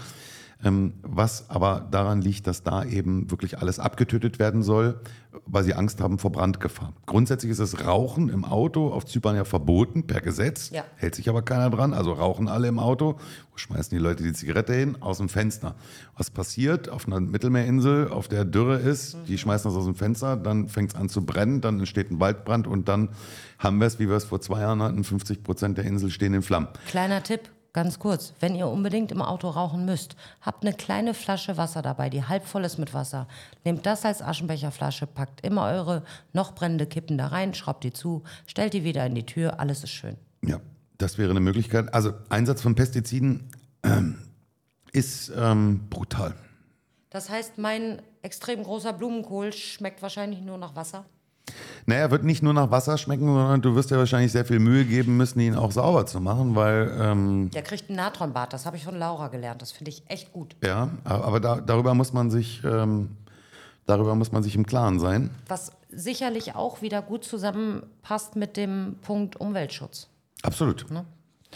Ähm, was aber daran liegt, dass da eben wirklich alles abgetötet werden soll, weil sie Angst haben vor Brandgefahr. Grundsätzlich ist das Rauchen im Auto auf Zypern ja verboten per Gesetz, Ja. hält sich aber keiner dran, also rauchen alle im Auto. Wo schmeißen die Leute die Zigarette hin? Aus dem Fenster. Was passiert auf einer Mittelmeerinsel, auf der Dürre ist, die schmeißen das aus dem Fenster, dann fängt es an zu brennen, dann entsteht ein Waldbrand und dann haben wir es, wie wir es vor zwei Jahren hatten, 50 Prozent der Insel stehen in Flammen. Kleiner Tipp, ganz kurz. Wenn ihr unbedingt im Auto rauchen müsst, habt eine kleine Flasche Wasser dabei, die halb voll ist mit Wasser. Nehmt das als Aschenbecherflasche, packt immer eure noch brennende Kippen da rein, schraubt die zu, stellt die wieder in die Tür, alles ist schön. Ja, das wäre eine Möglichkeit. Also Einsatz von Pestiziden ähm, ist ähm, brutal. Das heißt, mein extrem großer Blumenkohl schmeckt wahrscheinlich nur nach Wasser. Naja, wird nicht nur nach Wasser schmecken, sondern du wirst dir wahrscheinlich sehr viel Mühe geben müssen, ihn auch sauber zu machen, weil, ähm, Der kriegt ein Natronbad, das habe ich von Laura gelernt. Das finde ich echt gut. ja, aber da, darüber muss man sich, ähm, darüber muss man sich im Klaren sein. Was sicherlich auch wieder gut zusammenpasst mit dem Punkt Umweltschutz. Absolut.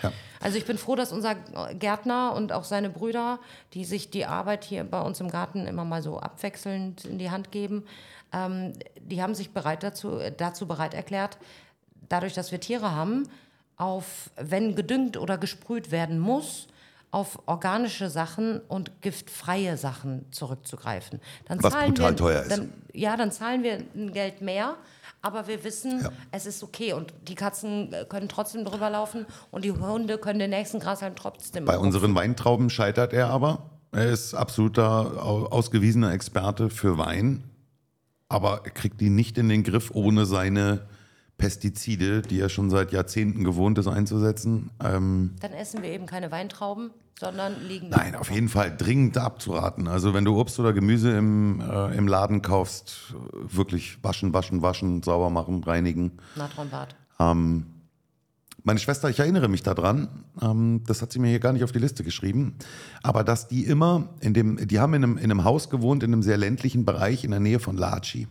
Ja. Also ich bin froh, dass unser Gärtner und auch seine Brüder, die sich die Arbeit hier bei uns im Garten immer mal so abwechselnd in die Hand geben, ähm, die haben sich bereit dazu, dazu bereit erklärt, dadurch, dass wir Tiere haben, auf, wenn gedüngt oder gesprüht werden muss, auf organische Sachen und giftfreie Sachen zurückzugreifen. Dann Was zahlen brutal wir, teuer ist. Dann, ja, dann zahlen wir ein Geld mehr, aber wir wissen, Ja. es ist okay und die Katzen äh, können trotzdem drüber laufen und die Hunde können den nächsten Grashalm trotzdem. Bei unseren Weintrauben scheitert er aber. Er ist absoluter au- ausgewiesener Experte für Wein, aber er kriegt ihn nicht in den Griff ohne seine Pestizide, die er schon seit Jahrzehnten gewohnt ist einzusetzen. Ähm, Dann essen wir eben keine Weintrauben, sondern liegen. nein, auf jeden Fall dringend abzuraten. Also wenn du Obst oder Gemüse im, äh, im Laden kaufst, wirklich waschen, waschen, waschen, sauber machen, reinigen. Natronbad. Meine Schwester, ich erinnere mich daran, ähm, das hat sie mir hier gar nicht auf die Liste geschrieben, aber dass die immer in dem, die haben in einem, in einem Haus gewohnt, in einem sehr ländlichen Bereich in der Nähe von Laci.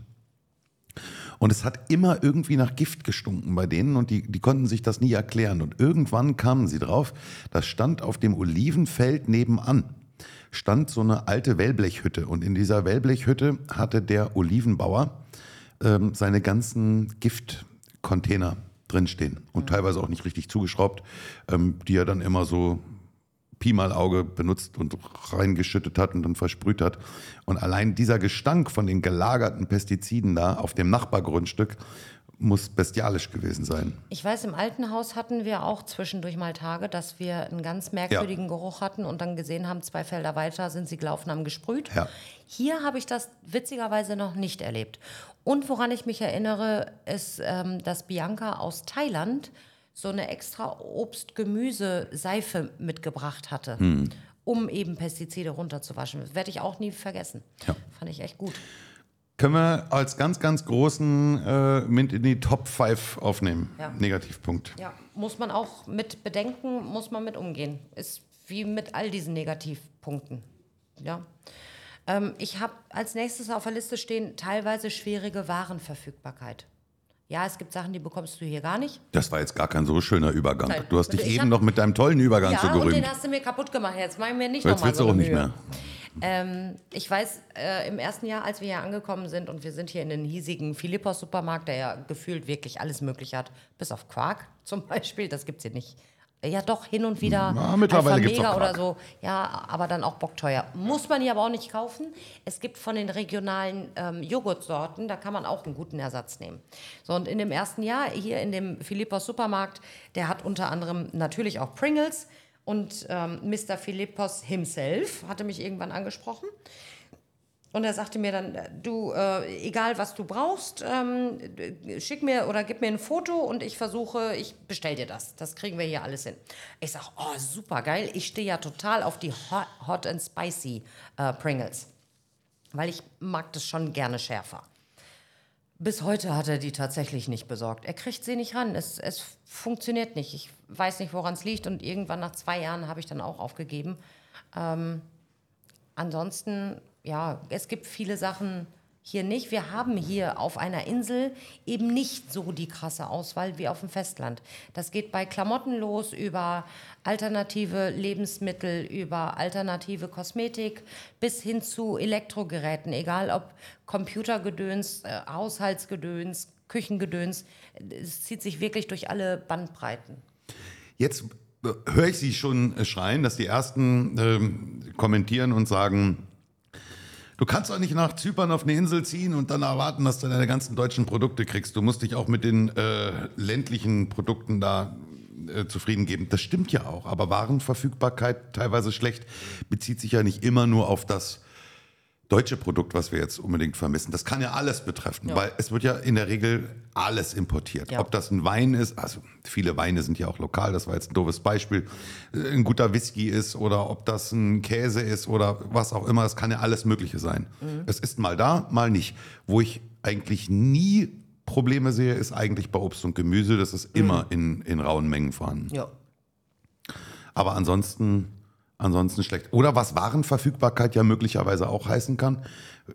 Und es hat immer irgendwie nach Gift gestunken bei denen und die, die konnten sich das nie erklären. Und irgendwann kamen sie drauf, das stand auf dem Olivenfeld nebenan, stand so eine alte Wellblechhütte. Und in dieser Wellblechhütte hatte der Olivenbauer ähm, seine ganzen Giftcontainer drinstehen und teilweise auch nicht richtig zugeschraubt, ähm, die er dann immer so Pi mal Auge benutzt und reingeschüttet hat und dann versprüht hat. Und allein dieser Gestank von den gelagerten Pestiziden da auf dem Nachbargrundstück muss bestialisch gewesen sein. Ich weiß, im alten Haus hatten wir auch zwischendurch mal Tage, dass wir einen ganz merkwürdigen Geruch hatten und dann gesehen haben, zwei Felder weiter sind sie gelaufen, haben gesprüht. Ja. Hier habe ich das witzigerweise noch nicht erlebt. Und woran ich mich erinnere, ist, ähm, dass Bianca aus Thailand so eine extra Obst-Gemüse-Seife mitgebracht hatte, um eben Pestizide runterzuwaschen. Das werde ich auch nie vergessen. Ja. Fand ich echt gut. Können wir als ganz, ganz großen äh, mit in die Top 5 aufnehmen. Ja. Negativpunkt. Ja, muss man auch mit bedenken, muss man mit umgehen. Ist wie mit all diesen Negativpunkten. Ja. Ähm, ich habe als nächstes auf der Liste stehen teilweise schwierige Warenverfügbarkeit. Ja, es gibt Sachen, die bekommst du hier gar nicht. Das war jetzt gar kein so schöner Übergang. Nein. Du hast dich Ich eben hab- noch mit deinem tollen Übergang ja, so und den gerühmt. hast du mir kaputt gemacht. Jetzt mach ich mir nicht Jetzt nochmal willst so du auch nicht mehr. Ähm, ich weiß, äh, im ersten Jahr, als wir hier angekommen sind und wir sind hier in den hiesigen Philippos-Supermarkt, der ja gefühlt wirklich alles Mögliche hat, bis auf Quark zum Beispiel, das gibt es hier nicht. Ja, doch, hin und wieder. Ja, mittlerweile Alpha Mega oder so. Ja, aber dann auch bockteuer. Muss man hier aber auch nicht kaufen. Es gibt von den regionalen ähm, Joghurtsorten, da kann man auch einen guten Ersatz nehmen. So, und in dem ersten Jahr hier in dem Philippos Supermarkt, der hat unter anderem natürlich auch Pringles. Und ähm, Mr. Philippos himself hatte mich irgendwann angesprochen. Und er sagte mir dann, du, äh, egal was du brauchst, ähm, äh, schick mir oder gib mir ein Foto und ich versuche, ich bestell dir das. Das kriegen wir hier alles hin. Ich sag, oh, super geil. Ich stehe ja total auf die Hot, Hot and Spicy äh, Pringles. Weil ich mag das schon gerne schärfer. Bis heute hat er die tatsächlich nicht besorgt. Er kriegt sie nicht ran. Es, es funktioniert nicht. Ich weiß nicht, woran es liegt. Und irgendwann nach zwei Jahren habe ich dann auch aufgegeben. Ähm, ansonsten, ja, es gibt viele Sachen hier nicht. Wir haben hier auf einer Insel eben nicht so die krasse Auswahl wie auf dem Festland. Das geht bei Klamotten los über alternative Lebensmittel, über alternative Kosmetik bis hin zu Elektrogeräten, egal ob Computergedöns, äh, Haushaltsgedöns, Küchengedöns. Es zieht sich wirklich durch alle Bandbreiten. Jetzt äh, höre ich Sie schon äh, schreien, dass die Ersten ähm, kommentieren und sagen, du kannst doch nicht nach Zypern auf eine Insel ziehen und dann erwarten, dass du deine ganzen deutschen Produkte kriegst. Du musst dich auch mit den äh, ländlichen Produkten da äh, zufrieden geben. Das stimmt ja auch, aber Warenverfügbarkeit teilweise schlecht bezieht sich ja nicht immer nur auf das deutsche Produkt, was wir jetzt unbedingt vermissen. Das kann ja alles betreffen, weil es wird ja in der Regel alles importiert. Ja. Ob das ein Wein ist, also viele Weine sind ja auch lokal, das war jetzt ein doofes Beispiel, äh, ein guter Whisky ist oder ob das ein Käse ist oder was auch immer, es kann ja alles Mögliche sein. Es ist mal da, mal nicht. Wo ich eigentlich nie Probleme sehe, ist eigentlich bei Obst und Gemüse, das ist immer in, in rauen Mengen vorhanden. Ja. Aber ansonsten, ansonsten schlecht. Oder was Warenverfügbarkeit ja möglicherweise auch heißen kann,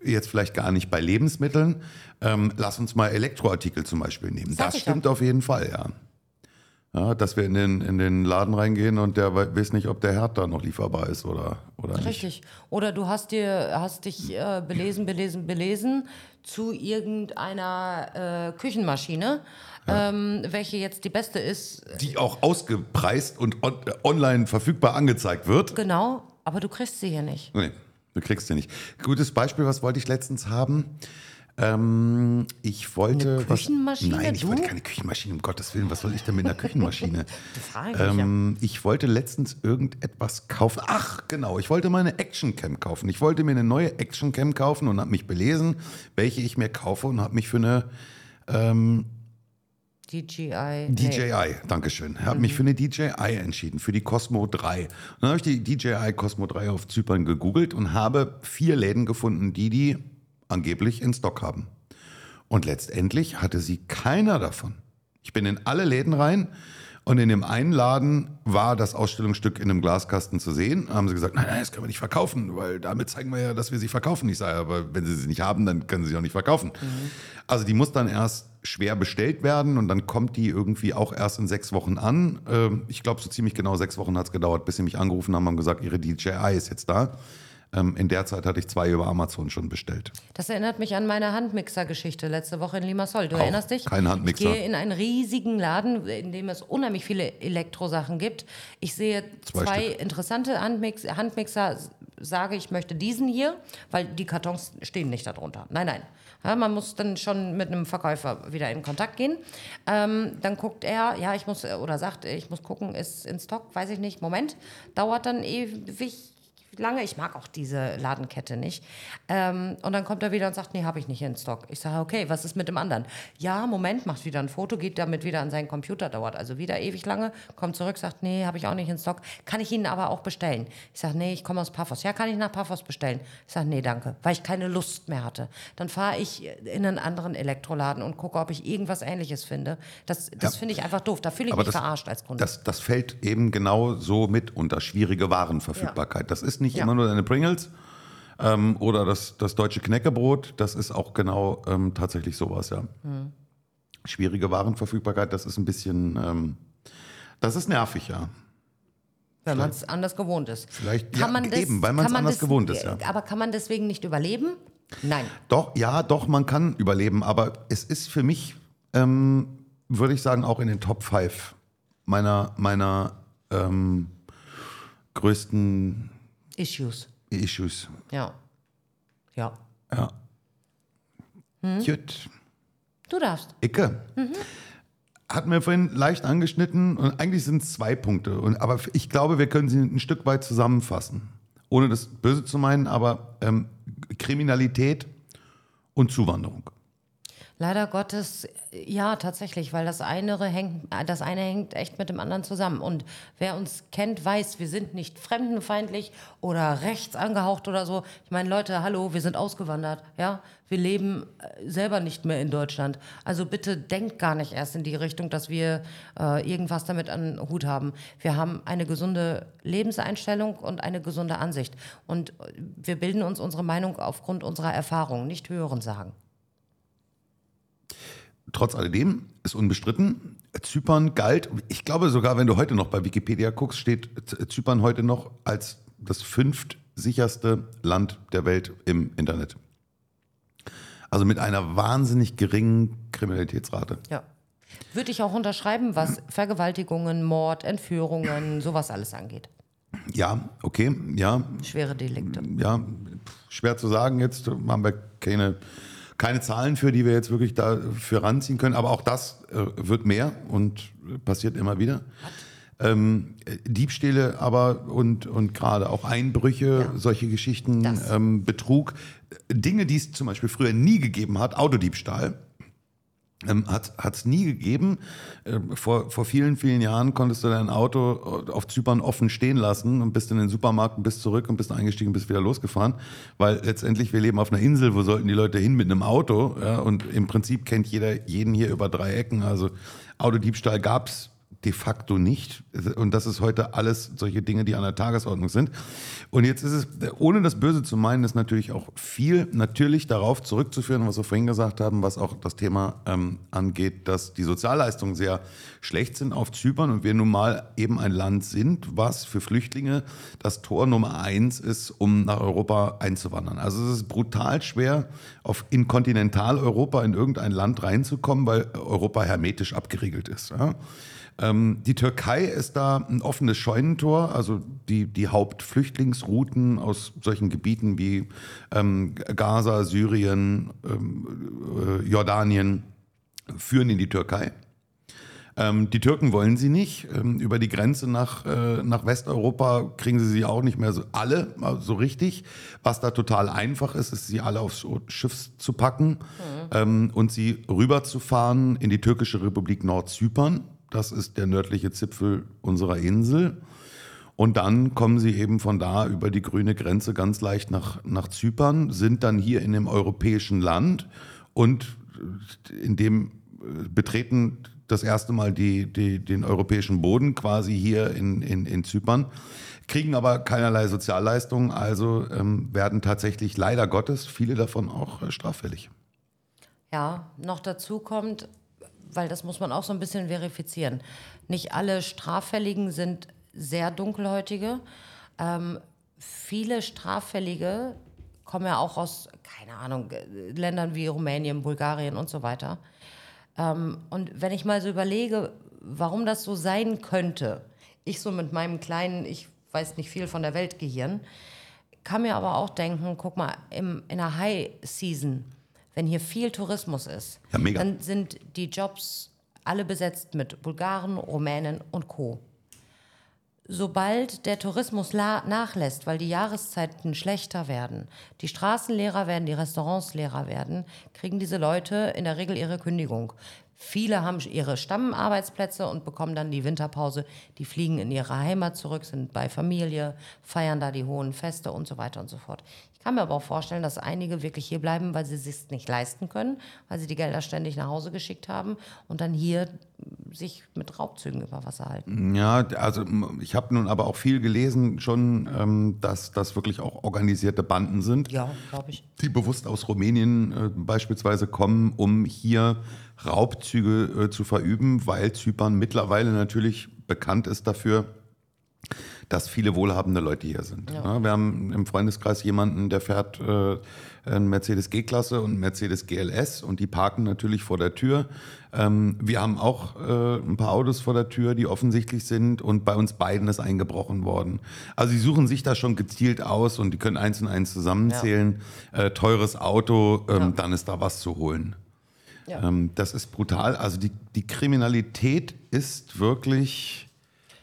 jetzt vielleicht gar nicht bei Lebensmitteln. Ähm, lass uns mal Elektroartikel zum Beispiel nehmen. Das ja. stimmt auf jeden Fall, ja. ja. Dass wir in den, in den Laden reingehen und der we- weiß nicht, ob der Herd da noch lieferbar ist oder, oder nicht. Richtig. Oder du hast dir, hast dich äh, belesen, belesen, belesen zu irgendeiner äh, Küchenmaschine, ähm, welche jetzt die beste ist. Die auch ausgepreist und on, äh, online verfügbar angezeigt wird. Genau, aber du kriegst sie hier nicht. Nee, du kriegst sie nicht. Gutes Beispiel, was wollte ich letztens haben? Ähm, ich wollte. Eine Küchenmaschine, Was, nein, ich du? wollte keine Küchenmaschine, um Gottes Willen. Was soll ich denn mit einer Küchenmaschine? frage ich ja. ähm, ich wollte letztens irgendetwas kaufen. Ach, genau. Ich wollte meine Actioncam kaufen. Ich wollte mir eine neue Actioncam kaufen und habe mich belesen, welche ich mir kaufe und habe mich für eine DJI. Nee. DJI, Dankeschön. Habe mich für eine DJI entschieden, für die Cosmo 3. Und dann habe ich die DJI Cosmo 3 auf Zypern gegoogelt und habe vier Läden gefunden, die die angeblich in Stock haben. Und letztendlich hatte sie keiner davon. Ich bin in alle Läden rein und in dem einen Laden war das Ausstellungsstück in einem Glaskasten zu sehen. Da haben sie gesagt, nein, nein, das können wir nicht verkaufen, weil damit zeigen wir ja, dass wir sie verkaufen. Ich sage, aber wenn sie sie nicht haben, dann können sie sie auch nicht verkaufen. Also die muss dann erst schwer bestellt werden und dann kommt die irgendwie auch erst in sechs Wochen an. Ähm, Ich glaube, so ziemlich genau sechs Wochen hat es gedauert, bis sie mich angerufen haben und gesagt, ihre DJI ist jetzt da. Ähm, In der Zeit hatte ich zwei über Amazon schon bestellt. Das erinnert mich an meine Handmixer-Geschichte letzte Woche in Limassol. Du Auch erinnerst dich? kein Handmixer. Ich gehe in einen riesigen Laden, in dem es unheimlich viele Elektrosachen gibt. Ich sehe Zwei zwei, interessante Handmix Handmixer, sage ich möchte diesen hier, weil die Kartons stehen nicht darunter. Nein, nein. Ja, man muss dann schon mit einem Verkäufer wieder in Kontakt gehen. Ähm, dann guckt er, ja, ich muss, oder sagt, ich muss gucken, ist in Stock, weiß ich nicht. Moment, dauert dann ewig lange. Ich mag auch diese Ladenkette nicht. Ähm, und dann kommt er wieder und sagt, nee, habe ich nicht in Stock. Ich sage, okay, was ist mit dem anderen? Ja, Moment, macht wieder ein Foto, geht damit wieder an seinen Computer, dauert also wieder ewig lange, kommt zurück, sagt, nee, habe ich auch nicht in Stock. Kann ich Ihnen aber auch bestellen? Ich sage, nee, ich komme aus Paphos. Ja, kann ich nach Paphos bestellen? Ich sage, nee, danke, weil ich keine Lust mehr hatte. Dann fahre ich in einen anderen Elektroladen und gucke, ob ich irgendwas Ähnliches finde. Das, das Ja. finde ich einfach doof. Da fühle ich Aber mich das- verarscht als Kunde. Das, das fällt eben genau so mit unter schwierige Warenverfügbarkeit. Das ist nicht Ja. immer nur deine Pringles ähm, oder das, das deutsche Knäckebrot. Das ist auch genau ähm, tatsächlich sowas, ja. Hm. Schwierige Warenverfügbarkeit, das ist ein bisschen, ähm, das ist nervig, ja. Wenn man es anders gewohnt ist. Vielleicht- ja, eben, weil man's kann man anders gewohnt ist, ja. Aber kann man deswegen nicht überleben? Nein. Doch, ja, doch, man kann überleben, aber es ist für mich, ähm, würde ich sagen, auch in den Top 5 meiner, meiner ähm, größten Issues. Issues. Ja. Ja. Ja. Hm? Gut. Du darfst. Icke. Hat mir vorhin leicht angeschnitten und eigentlich sind es zwei Punkte. Und, aber ich glaube, wir können sie ein Stück weit zusammenfassen. Ohne das Böse zu meinen, aber ähm, Kriminalität und Zuwanderung. Leider Gottes, ja, tatsächlich, weil das eine hängt, das eine hängt echt mit dem anderen zusammen. Und wer uns kennt, weiß, wir sind nicht fremdenfeindlich oder rechts angehaucht oder so. Ich meine, Leute, hallo, wir sind ausgewandert, ja. Wir leben äh, selber nicht mehr in Deutschland. Also bitte denkt gar nicht erst in die Richtung, dass wir äh, irgendwas damit an Hut haben. Wir haben eine gesunde Lebenseinstellung und eine gesunde Ansicht. Und wir bilden uns unsere Meinung aufgrund unserer Erfahrungen, nicht hören sagen. Trotz alledem ist unbestritten, Zypern galt, ich glaube sogar, wenn du heute noch bei Wikipedia guckst, steht Zypern heute noch als das fünftsicherste Land der Welt im Internet. Also mit einer wahnsinnig geringen Kriminalitätsrate. Ja. Würde ich auch unterschreiben, was Vergewaltigungen, Mord, Entführungen, sowas alles angeht. Ja, okay, ja, Schwere Delikte. ja, schwer zu sagen jetzt, haben wir keine, keine Zahlen für, die wir jetzt wirklich dafür ranziehen können, aber auch das äh, wird mehr und passiert immer wieder. Ähm, äh, Diebstähle aber und, und gerade auch Einbrüche, solche Geschichten, ähm, Betrug, äh, Dinge, die es zum Beispiel früher nie gegeben hat, Autodiebstahl. Ähm, hat es nie gegeben. Ähm, vor, vor vielen, vielen Jahren konntest du dein Auto auf Zypern offen stehen lassen und bist in den Supermarkt und bist zurück und bist eingestiegen und bist wieder losgefahren. Weil letztendlich, wir leben auf einer Insel, wo sollten die Leute hin mit einem Auto? Ja? Und im Prinzip kennt jeder jeden hier über drei Ecken. Also Autodiebstahl gab es de facto nicht. Und das ist heute alles solche Dinge, die an der Tagesordnung sind. Und jetzt ist es, ohne das Böse zu meinen, ist natürlich auch viel natürlich darauf zurückzuführen, was wir vorhin gesagt haben, was auch das Thema ähm, angeht, dass die Sozialleistungen sehr schlecht sind auf Zypern und wir nun mal eben ein Land sind, was für Flüchtlinge das Tor Nummer eins ist, um nach Europa einzuwandern. Also es ist brutal schwer, auf, in Kontinentaleuropa in irgendein Land reinzukommen, weil Europa hermetisch abgeriegelt ist. Ja? Ähm, die Türkei ist da ein offenes Scheunentor, also die, die Hauptflüchtlingsrouten aus solchen Gebieten wie ähm, Gaza, Syrien, ähm, äh, Jordanien führen in die Türkei. Ähm, die Türken wollen sie nicht. Ähm, über die Grenze nach, äh, nach Westeuropa kriegen sie sie auch nicht mehr so alle also so richtig. Was da total einfach ist, ist, sie alle aufs Schiff zu packen ähm, und sie rüberzufahren in die türkische Republik Nordzypern. Das ist der nördliche Zipfel unserer Insel. Und dann kommen sie eben von da über die grüne Grenze ganz leicht nach, nach Zypern, sind dann hier in dem europäischen Land und in dem äh, betreten das erste Mal die, die, den europäischen Boden quasi hier in, in, in Zypern, kriegen aber keinerlei Sozialleistungen, also ähm, werden tatsächlich leider Gottes viele davon auch äh, straffällig. Ja, noch dazu kommt, weil das muss man auch so ein bisschen verifizieren. Nicht alle Straffälligen sind sehr dunkelhäutige. Ähm, viele Straffällige kommen ja auch aus, keine Ahnung, äh, Ländern wie Rumänien, Bulgarien und so weiter. Ähm, und wenn ich mal so überlege, warum das so sein könnte, ich so mit meinem kleinen, ich weiß nicht viel von der Welt Gehirn, kann mir aber auch denken, guck mal, im, in der High Season, wenn hier viel Tourismus ist, Ja, dann sind die Jobs alle besetzt mit Bulgaren, Rumänen und Co. sobald der Tourismus nachlässt, weil die Jahreszeiten schlechter werden, die Straßen leerer werden, die Restaurants leerer werden, kriegen diese Leute in der Regel ihre Kündigung. Viele haben ihre Stammarbeitsplätze und bekommen dann die Winterpause. Die fliegen in ihre Heimat zurück, sind bei Familie, feiern da die hohen Feste und so weiter und so fort. Ich kann mir aber auch vorstellen, dass einige wirklich hier bleiben, weil sie es sich nicht leisten können, weil sie die Gelder ständig nach Hause geschickt haben und dann hier sich mit Raubzügen über Wasser halten. Ja, also ich habe nun aber auch viel gelesen schon, ähm, dass das wirklich auch organisierte Banden sind. Ja, glaube ich. die bewusst aus Rumänien äh, beispielsweise kommen, um hier Raubzüge äh, zu verüben, weil Zypern mittlerweile natürlich bekannt ist dafür, dass viele wohlhabende Leute hier sind. Ja. wir haben im Freundeskreis jemanden, der fährt äh, einen Mercedes G-Klasse und Mercedes GLS und die parken natürlich vor der Tür. Ähm, wir haben auch äh, ein paar Autos vor der Tür, die offensichtlich sind und bei uns beiden ist eingebrochen worden. Also sie suchen sich da schon gezielt aus und die können eins und eins zusammenzählen. Äh, teures Auto, ähm, Ja. dann ist da was zu holen. Ja. Ähm, das ist brutal. Also die, die Kriminalität ist wirklich...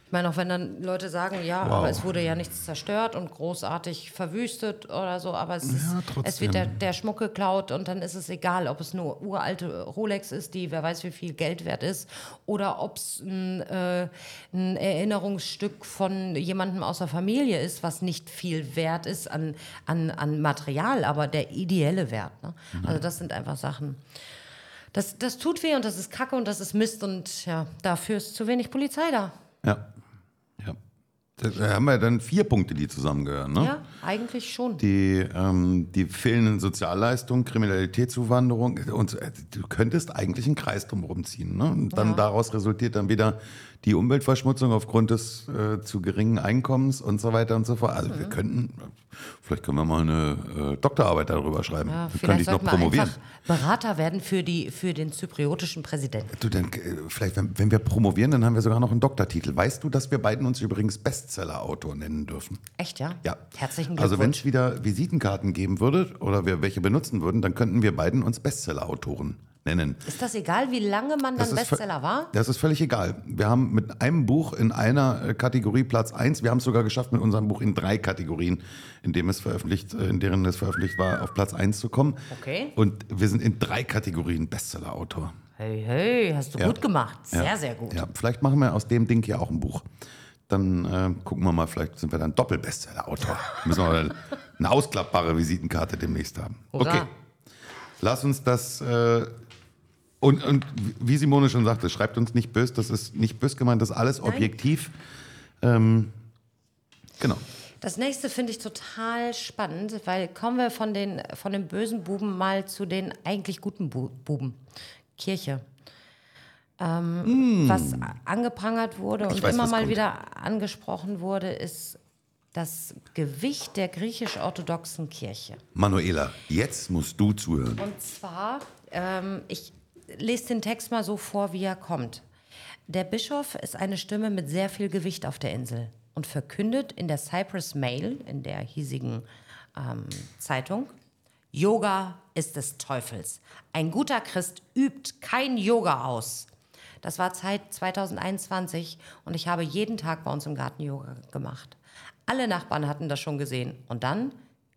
Ich meine, auch wenn dann Leute sagen, ja, Wow. aber es wurde ja nichts zerstört und großartig verwüstet oder so, aber es, ist, trotzdem. es wird der, der Schmuck geklaut und dann ist es egal, ob es nur uralte Rolex ist, die wer weiß wie viel Geld wert ist, oder ob es ein, äh, ein Erinnerungsstück von jemandem aus der Familie ist, was nicht viel wert ist an, an, an Material, aber der ideelle Wert. Ne? Also das sind einfach Sachen. Das, das tut weh und das ist Kacke und das ist Mist und ja, dafür ist zu wenig Polizei da. Ja. ja. Da haben wir dann vier Punkte, die zusammengehören. Ne? Ja, eigentlich schon. Die, ähm, die fehlenden Sozialleistungen, Kriminalitätszuwanderung. Und äh, du könntest eigentlich einen Kreis drumherum ziehen. Ne? Und dann Ja. daraus resultiert dann wieder die Umweltverschmutzung aufgrund des äh, zu geringen Einkommens und so weiter und so fort. Also wir Mhm. könnten, vielleicht können wir mal eine äh, Doktorarbeit darüber schreiben. Ja, wir könnte ich noch promovieren. Berater werden für, die, für den zypriotischen Präsidenten. Du, dann, äh, vielleicht, wenn, wenn wir promovieren, dann haben wir sogar noch einen Doktortitel. Weißt du, dass wir beiden uns übrigens Bestseller-Autor nennen dürfen? Echt, ja? Ja. Herzlichen Also wenn Glückwunsch. es wieder Visitenkarten geben würde oder wir welche benutzen würden, dann könnten wir beiden uns Bestseller-Autoren nennen. ist das egal, wie lange man dann Bestseller war? Das ist völlig egal. Wir haben mit einem Buch in einer äh, Kategorie Platz 1, wir haben es sogar geschafft, mit unserem Buch in drei Kategorien, in, dem es veröffentlicht, äh, in deren es veröffentlicht war, auf Platz 1 zu kommen. Okay. Und wir sind in drei Kategorien Bestseller-Autor. Hey, hey, hast du Ja. gut gemacht. Sehr, Ja. sehr gut. Ja, vielleicht machen wir aus dem Ding hier auch ein Buch. Dann äh, gucken wir mal, vielleicht sind wir dann Doppelbestseller-Autor. Müssen wir eine ausklappbare Visitenkarte demnächst haben. Hurra. Okay. Lass uns das. Äh, und, und wie Simone schon sagte, schreibt uns nicht böse, das ist nicht böse gemeint, das ist alles objektiv. Ähm, genau. Das nächste finde ich total spannend, weil kommen wir von den, von den bösen Buben mal zu den eigentlich guten Bu Buben. Kirche. Ähm, Was a- angeprangert wurde und Hm. weiß, immer was mal kommt. wieder angesprochen wurde, ist das Gewicht der griechisch-orthodoxen Kirche. Manuela, jetzt musst du zuhören. Und zwar, ähm, ich lese den Text mal so vor, wie er kommt. Der Bischof ist eine Stimme mit sehr viel Gewicht auf der Insel und verkündet in der Cyprus Mail, in der hiesigen ähm, Zeitung, Yoga ist des Teufels. Ein guter Christ übt kein Yoga aus. Das war Zeit 2021 und ich habe jeden Tag bei uns im Garten Yoga gemacht. Alle Nachbarn hatten das schon gesehen. Und dann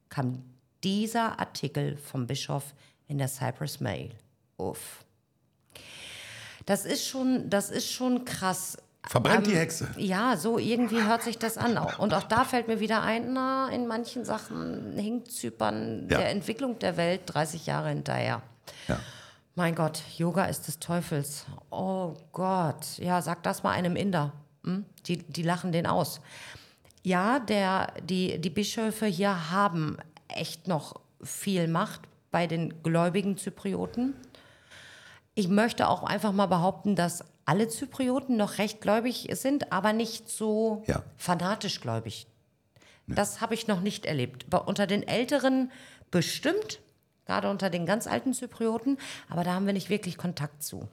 kam dieser Artikel vom Bischof in der Cyprus Mail. Uff. Das ist schon, das ist schon krass. Verbrennt die Hexe. Ja, so irgendwie hört sich das an. Und auch da fällt mir wieder ein, na, in manchen Sachen hinkt Zypern Ja. der Entwicklung der Welt 30 Jahre hinterher. Ja. Mein Gott, Yoga ist des Teufels. Oh Gott, ja, sag das mal einem Inder. Hm? Die, die lachen den aus. Ja, der, die, die Bischöfe hier haben echt noch viel Macht bei den gläubigen Zyprioten. Ich möchte auch einfach mal behaupten, dass alle Zyprioten noch recht gläubig sind, aber nicht so Ja. fanatisch gläubig. Das habe ich noch nicht erlebt. Aber unter den Älteren bestimmt, gerade unter den ganz alten Zyprioten, aber da haben wir nicht wirklich Kontakt zu.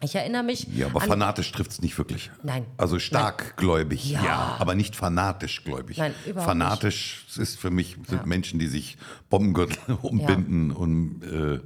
Ich erinnere mich Ja, aber an fanatisch trifft es nicht wirklich. Nein. Also stark gläubig, ja. Ja. aber nicht fanatisch gläubig. Nein, überhaupt fanatisch ist für mich sind Menschen, die sich Bombengürtel umbinden und äh,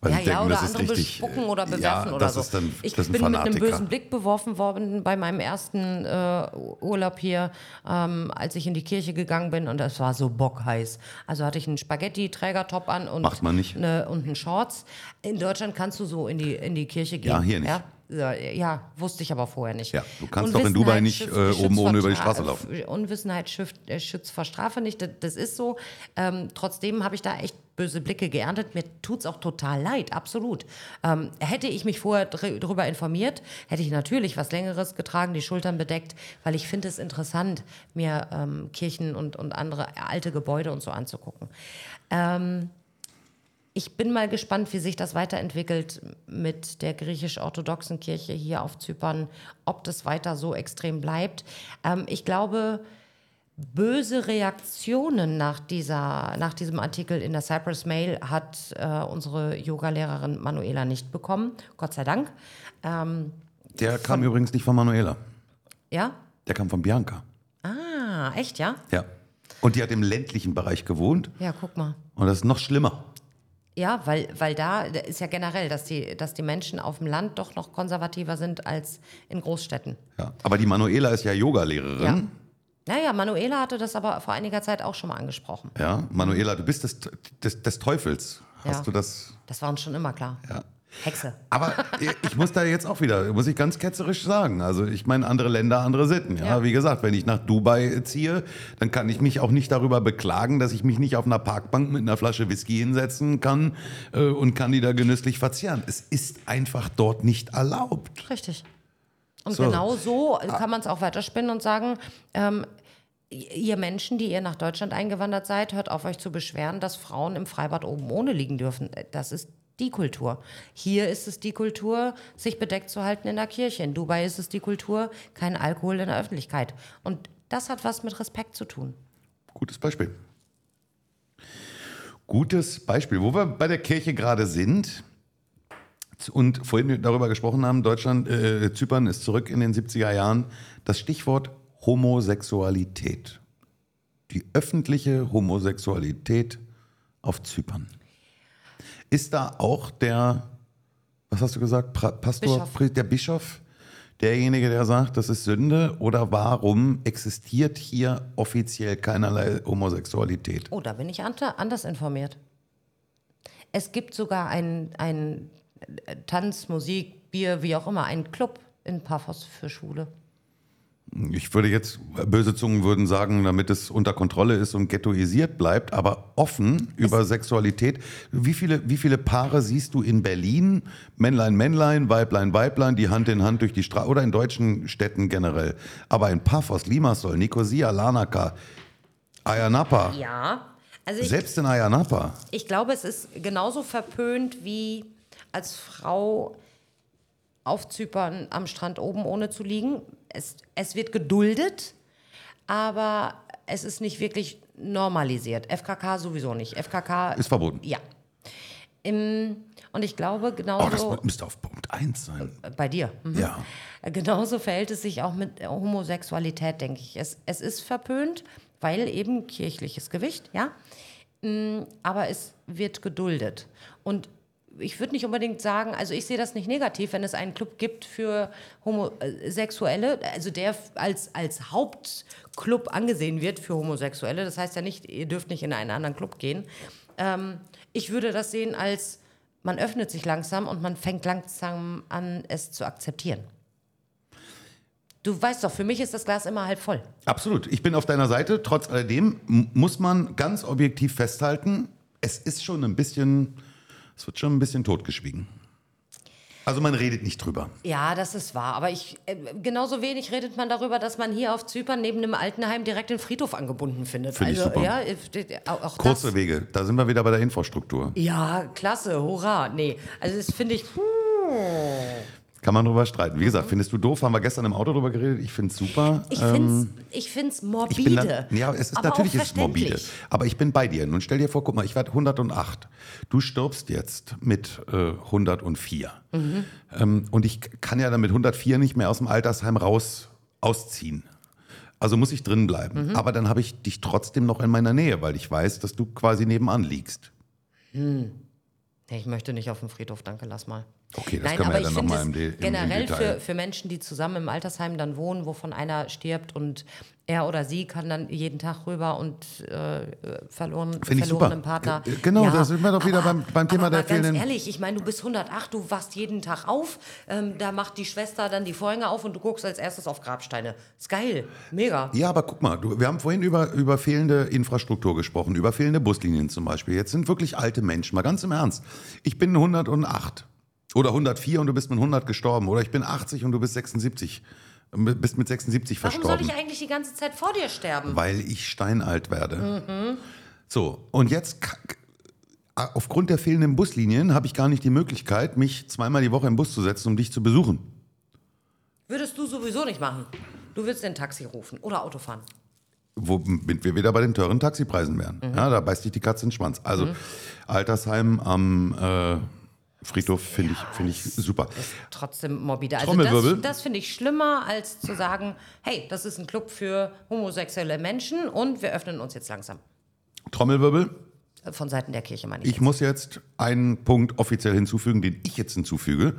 Weil Ja, ja, denken, oder andere richtig, bespucken oder äh, bewerfen ja, oder so. Dann, ich bin mit einem bösen Blick beworfen worden bei meinem ersten äh, Urlaub hier, ähm, als ich in die Kirche gegangen bin und es war so bockheiß. Also hatte ich einen Spaghetti-Trägertop an und, Macht man nicht. Eine, und einen Shorts. In Deutschland kannst du so in die, in die Kirche gehen. Ja, hier nicht. Ja? Ja, ja, wusste ich aber vorher nicht. Ja, du kannst doch in Dubai nicht, äh, oben ohne über die Stra- Straße laufen. Unwissenheit schützt, äh, schützt vor Strafe nicht, das, das ist so. Ähm, trotzdem habe ich da echt böse Blicke geerntet. Mir tut es auch total leid, absolut. Ähm, hätte ich mich vorher dr darüber informiert, hätte ich natürlich was Längeres getragen, die Schultern bedeckt, weil ich finde es interessant, mir ähm, Kirchen und, und andere alte Gebäude und so anzugucken. Ähm, ich bin mal gespannt, wie sich das weiterentwickelt mit der griechisch-orthodoxen Kirche hier auf Zypern, ob das weiter so extrem bleibt. Ähm, ich glaube, böse Reaktionen nach, dieser, nach diesem Artikel in der Cypress Mail hat äh, unsere Yogalehrerin Manuela nicht bekommen, Gott sei Dank. Ähm, Der kam übrigens nicht von Manuela. ja? Der kam von Bianca. Ah, echt, ja? Ja. Und die hat im ländlichen Bereich gewohnt. Ja, guck mal. Und das ist noch schlimmer. Ja, weil, weil da ist ja generell, dass die, dass die Menschen auf dem Land doch noch konservativer sind als in Großstädten. Ja. Aber die Manuela ist ja Yogalehrerin. Naja, Manuela hatte das aber vor einiger Zeit auch schon mal angesprochen. Ja. Manuela, du bist des, des, des Teufels. Hast Ja. du das? Das war uns schon immer klar. Ja. Hexe. Aber ich muss da jetzt auch wieder, muss ich ganz ketzerisch sagen. Also ich meine, andere Länder, andere Sitten. Ja? Ja. Wie gesagt, wenn ich nach Dubai ziehe, dann kann ich mich auch nicht darüber beklagen, dass ich mich nicht auf einer Parkbank mit einer Flasche Whisky hinsetzen kann äh, und kann die da genüsslich verzehren. Es ist einfach dort nicht erlaubt. Richtig. Und So. genau so kann man es auch weiterspinnen und sagen, ähm, ihr Menschen, die ihr nach Deutschland eingewandert seid, hört auf euch zu beschweren, dass Frauen im Freibad oben ohne liegen dürfen. Das ist die Kultur. Hier ist es die Kultur, sich bedeckt zu halten in der Kirche. In Dubai ist es die Kultur, kein Alkohol in der Öffentlichkeit. Und das hat was mit Respekt zu tun. Gutes Beispiel. Gutes Beispiel. Wo wir bei der Kirche gerade sind und vorhin darüber gesprochen haben, Deutschland, äh, Zypern ist zurück in den 70er Jahren. Das Stichwort Homosexualität. Die öffentliche Homosexualität auf Zypern. Ist da auch der, was hast du gesagt, pra Pastor, Bischof. Der Bischof, derjenige, der sagt, das ist Sünde? Oder warum existiert hier offiziell keinerlei Homosexualität? Oh, da bin ich anders informiert. Es gibt sogar einen, einen äh, Tanz, Musik, Bier, wie auch immer, einen Club in Paphos für Schwule. Ich würde jetzt, böse Zungen würden sagen, damit es unter Kontrolle ist und ghettoisiert bleibt, aber offen über Sexualität. Wie viele, wie viele Paare siehst du in Berlin? Männlein, Männlein, Weiblein, Weiblein, die Hand in Hand durch die Straße oder in deutschen Städten generell. Aber in Paphos, Limassol, Nicosia, Larnaca, Ayanapa, Ja, also ich, selbst in Ayanapa. ich glaube, es ist genauso verpönt wie als Frau auf Zypern am Strand oben ohne zu liegen. Es, es wird geduldet, aber es ist nicht wirklich normalisiert. FKK sowieso nicht. FKK Ist verboten. Ja. Im, und ich glaube, Oh, genauso das müsste auf Punkt 1 sein. bei dir. Mhm. Ja. Genauso verhält es sich auch mit Homosexualität, denke ich. Es, es ist verpönt, weil eben kirchliches Gewicht, ja. Mm, Aber es wird geduldet. Und ich würde nicht unbedingt sagen, also ich sehe das nicht negativ, wenn es einen Club gibt für Homosexuelle, also der als, als Hauptclub angesehen wird für Homosexuelle. Das heißt ja nicht, ihr dürft nicht in einen anderen Club gehen. Ähm, ich würde das sehen als, man öffnet sich langsam und man fängt langsam an, es zu akzeptieren. Du weißt doch, für mich ist das Glas immer halb voll. Absolut. Ich bin auf deiner Seite. Trotz alledem muss man ganz objektiv festhalten, es ist schon ein bisschen, es wird schon ein bisschen totgeschwiegen. Also man redet nicht drüber. Ja, das ist wahr. Aber ich, äh, genauso wenig redet man darüber, dass man hier auf Zypern neben dem Altenheim direkt den Friedhof angebunden findet. Finde ich also, super. ja, äh, auch auch Kurze das. Wege, da sind wir wieder bei der Infrastruktur. Ja, klasse, hurra. Nee, also das finde ich. Kann man drüber streiten. Wie gesagt, findest du doof? Haben wir gestern im Auto drüber geredet. Ich finde es super. Ich Ähm, finde es ich ich morbide. bin dann, ja, es ist aber natürlich ist es morbide. Aber ich bin bei dir. Nun stell dir vor, guck mal, ich werde 108. Du stirbst jetzt mit äh, 104. Mhm. Ähm, und ich kann ja dann mit 104 nicht mehr aus dem Altersheim raus ausziehen. Also muss ich drin bleiben. Mhm. Aber dann habe ich dich trotzdem noch in meiner Nähe, weil ich weiß, dass du quasi nebenan liegst. Nee, Ich möchte nicht auf dem Friedhof, danke, lass mal. Okay, das können wir ja dann noch finde mal es im De- im- im generell Detail. für, für Menschen, die zusammen im Altersheim dann wohnen, wovon einer stirbt und er oder sie kann dann jeden Tag rüber und äh, verloren, verlorenen super. Partner. G- genau, da sind wir doch wieder beim- beim Thema aber der mal ganz fehlenden- ehrlich, ich meine, du bist 108, du wachst jeden Tag auf, ähm, da macht die Schwester dann die Vorhänge auf und du guckst als erstes auf Grabsteine. Ist geil, mega. Ja, aber guck mal, du, wir haben vorhin über, über fehlende Infrastruktur gesprochen, über fehlende Buslinien zum Beispiel. Jetzt sind wirklich alte Menschen, mal ganz im Ernst. Ich bin 108 oder 104 und du bist mit 100 gestorben oder ich bin 80 und du bist 76, äh, bist mit 76 Warum soll verstorben. ich eigentlich die ganze Zeit vor dir sterben? Weil ich steinalt werde. Mhm. So, und jetzt, aufgrund der fehlenden Buslinien, habe ich gar nicht die Möglichkeit, mich zweimal die Woche im Bus zu setzen, um dich zu besuchen. Würdest du sowieso nicht machen. Du würdest den Taxi rufen oder Auto fahren. Womit wir wieder bei den teuren Taxipreisen wären. Mhm. Ja, da beißt sich die Katze in den Schwanz. Also, Altersheim am äh, Friedhof finde ich, finde ich super. trotzdem morbide. Also Trommelwirbel. das, das finde ich schlimmer, als zu sagen, hey, das ist ein Club für homosexuelle Menschen und wir öffnen uns jetzt langsam. Trommelwirbel. Äh, Von Seiten der Kirche meine ich. Ich muss jetzt einen Punkt offiziell hinzufügen, den ich jetzt hinzufüge,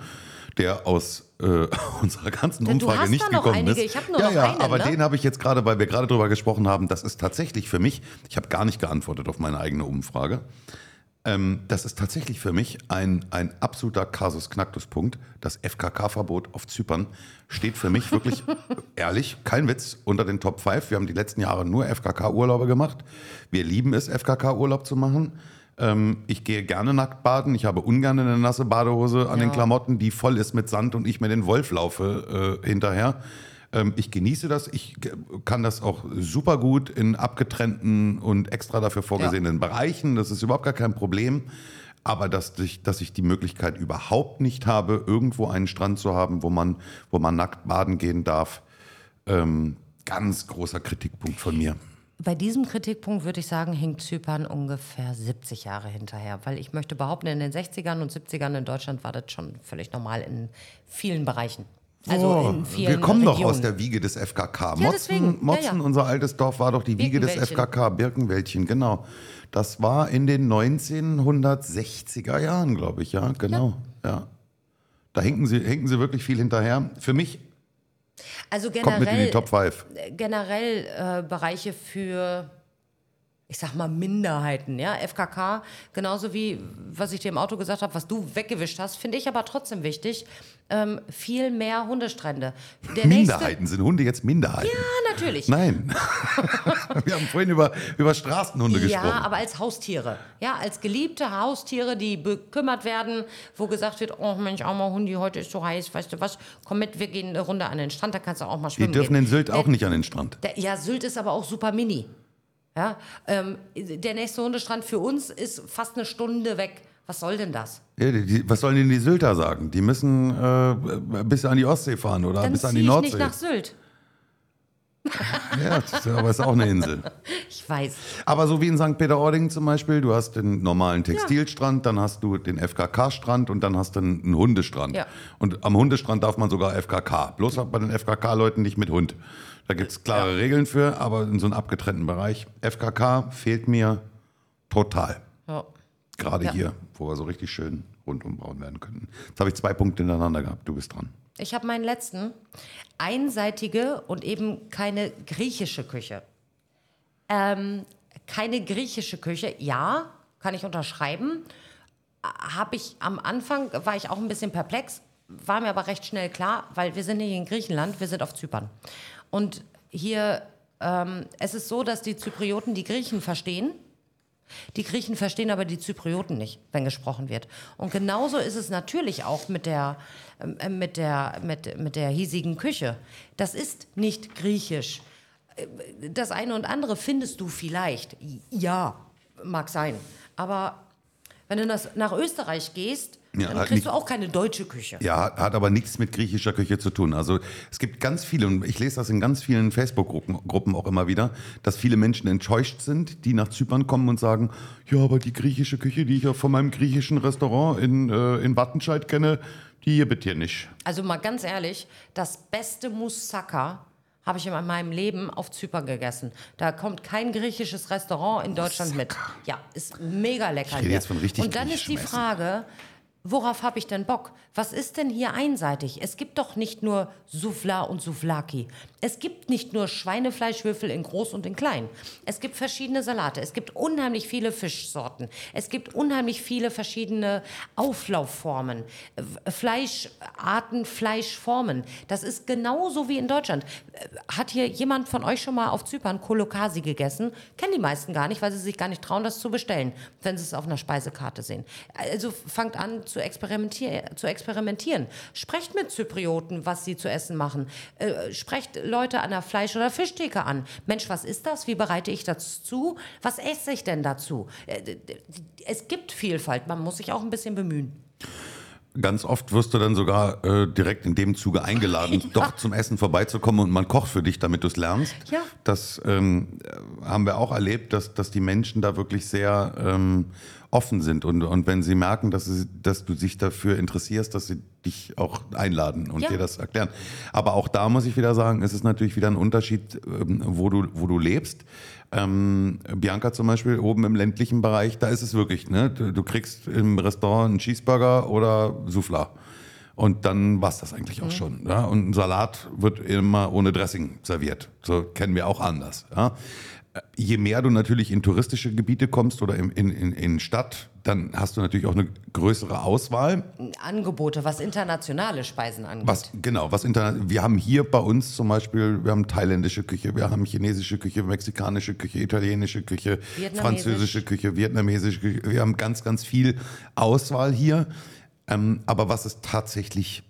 der aus äh, unserer ganzen Denn Umfrage nicht gekommen einige. ist. Ich nur ja, noch ja, einen, aber ne? den habe ich jetzt gerade, weil wir gerade drüber gesprochen haben, das ist tatsächlich für mich, ich habe gar nicht geantwortet auf meine eigene Umfrage. Ähm, das ist tatsächlich für mich ein, ein absoluter Kasus Knacktus-Punkt. Das FKK-Verbot auf Zypern steht für mich wirklich, ehrlich, kein Witz, unter den Top 5. Wir haben die letzten Jahre nur FKK-Urlaube gemacht. Wir lieben es, FKK-Urlaub zu machen. Ähm, ich gehe gerne nackt baden. Ich habe ungern eine nasse Badehose an den Ja. Klamotten, die voll ist mit Sand und ich mir den Wolf laufe äh, hinterher. Ähm, ich genieße das. Ich kann das auch super gut in abgetrennten und extra dafür vorgesehenen Bereichen. Das ist überhaupt gar kein Problem. Aber dass ich, dass ich die Möglichkeit überhaupt nicht habe, irgendwo einen Strand zu haben, wo man, wo man nackt baden gehen darf, ähm, ganz großer Kritikpunkt von mir. Bei diesem Kritikpunkt würde ich sagen, hinkt Zypern ungefähr 70 Jahre hinterher. Weil ich möchte behaupten, in den 60ern und 70ern in Deutschland war das schon völlig normal in vielen Bereichen. Also Oh, in vielen wir kommen doch aus der Wiege des FKK. Ja, Motzen, deswegen. Ja, Motzen ja. unser altes Dorf, war doch die Wiege des. FKK, Birkenwäldchen, genau. Das war in den 1960er Jahren, glaube ich, ja, genau. Ja. Da hinken sie, hinken sie wirklich viel hinterher. Für mich Also kommt mit in die generell, Top 5. generell äh, Bereiche für, ich sag mal, Minderheiten, ja, FKK, genauso wie, was ich dir im Auto gesagt habe, was du weggewischt hast, finde ich aber trotzdem wichtig, ähm, viel mehr Hundestrände. Der Minderheiten, sind Hunde jetzt Minderheiten? Nächste, ja, natürlich. Nein. wir haben vorhin über, über Straßenhunde Ja, gesprochen. aber als Haustiere. Ja, als geliebte Haustiere, die bekümmert werden, wo gesagt wird, oh Mensch, armer Hundi, heute ist so heiß, weißt du was, komm mit, wir gehen eine Runde an den Strand, da kannst du auch mal Die schwimmen dürfen gehen. in Sylt auch Der- nicht an den Strand. Der, ja, Sylt ist aber auch super mini. Ja, ähm, der nächste Hundestrand für uns ist fast eine Stunde weg. Was soll denn das? Ja, die, was sollen denn die Sylter sagen? Die müssen äh, bis an die Ostsee fahren oder Dann bis an die ich Nordsee. nicht nach Sylt. Ja, das ist, aber ist auch eine Insel. Ich weiß. Aber so wie in St. Peter-Ording zum Beispiel, du hast den normalen Textilstrand, dann hast du den FKK-Strand und dann hast du einen Hundestrand. Ja. Und am Hundestrand darf man sogar FKK. Bloß bei den FKK-Leuten nicht mit Hund. Da gibt es klare Regeln für, aber in so einem abgetrennten Bereich. FKK fehlt mir total. Ja. Gerade Ja. hier, wo wir so richtig schön rundum bauen werden könnten. Jetzt habe ich zwei Punkte hintereinander gehabt. Du bist dran. Ich habe meinen letzten. Einseitige und eben keine griechische Küche. Ähm, keine griechische Küche, ja, kann ich unterschreiben. Habe ich am Anfang, war ich auch ein bisschen perplex, war mir aber recht schnell klar, weil wir sind nicht in Griechenland, wir sind auf Zypern. Und hier, ähm, es ist so, dass die Zyprioten die Griechen verstehen. Die Griechen verstehen aber die Zyprioten nicht, wenn gesprochen wird. Und genauso ist es natürlich auch mit der, äh, mit der, mit, mit der hiesigen Küche. Das ist nicht griechisch. Äh, Das eine und andere findest du vielleicht. Ja, mag sein. Aber wenn du nach Österreich gehst, Ja, dann kriegst nicht- du auch keine deutsche Küche. Ja, hat, aber nichts mit griechischer Küche zu tun. Also es gibt ganz viele, und ich lese das in ganz vielen Facebook-Gruppen Gruppen auch immer wieder, dass viele Menschen enttäuscht sind, die nach Zypern kommen und sagen, ja, aber die griechische Küche, die ich ja von meinem griechischen Restaurant in, äh, in Wattenscheid kenne, die hier nicht. Also mal ganz ehrlich, das beste Moussaka habe ich in meinem Leben auf Zypern gegessen. Da kommt kein griechisches Restaurant in Deutschland mit. Ja, ist mega lecker Ich rede hier. jetzt von richtig Und dann ist die. Frage, worauf habe ich denn Bock? Was ist denn hier einseitig? Es gibt doch nicht nur Soufla und Souflaki. Es gibt nicht nur Schweinefleischwürfel in groß und in klein. Es gibt verschiedene Salate. Es gibt unheimlich viele Fischsorten. Es gibt unheimlich viele verschiedene Auflaufformen, äh, Fleischarten, Fleischformen. Das ist genauso wie in Deutschland. Äh, Hat hier jemand von euch schon mal auf Zypern Kolokasi gegessen? Kennen die meisten gar nicht, weil sie sich gar nicht trauen, das zu bestellen, wenn sie es auf einer Speisekarte sehen. Also fangt an zu, experimentier zu experimentieren. Sprecht mit Zyprioten, was sie zu essen machen. Äh, sprecht Leute an der Fleisch- oder Fischtheke an. Mensch, was ist das? Wie bereite ich das zu? Was esse ich denn dazu? Äh, Es gibt Vielfalt, man muss sich auch ein bisschen bemühen. Ganz oft wirst du dann sogar äh, direkt in dem Zuge eingeladen, doch zum Essen vorbeizukommen und man kocht für dich, damit du es lernst. Ja. Das ähm, äh, haben wir auch erlebt, dass, dass die Menschen da wirklich sehr ähm, offen sind und, und wenn sie merken, dass, sie, dass du dich dafür interessierst, dass sie dich auch einladen und Ja. dir das erklären. Aber auch da muss ich wieder sagen, es ist natürlich wieder ein Unterschied, ähm, wo, du, wo du lebst. Ähm, Bianca zum Beispiel oben im ländlichen Bereich, da ist es wirklich, ne? Du, du kriegst im Restaurant einen Cheeseburger oder Souffla. Und dann war's das eigentlich auch schon. Ja? Und ein Salat wird immer ohne Dressing serviert. So kennen wir auch anders. Ja? Je mehr du natürlich in touristische Gebiete kommst oder in, in, in, Stadt, dann hast du natürlich auch eine größere Auswahl. Angebote, was internationale Speisen angeht. Was, genau, was interna- wir haben hier bei uns zum Beispiel, wir haben thailändische Küche, wir haben chinesische Küche, mexikanische Küche, italienische Küche, französische Küche, vietnamesische Küche. Wir haben ganz, ganz viel Auswahl hier. Ähm, aber was ist tatsächlich,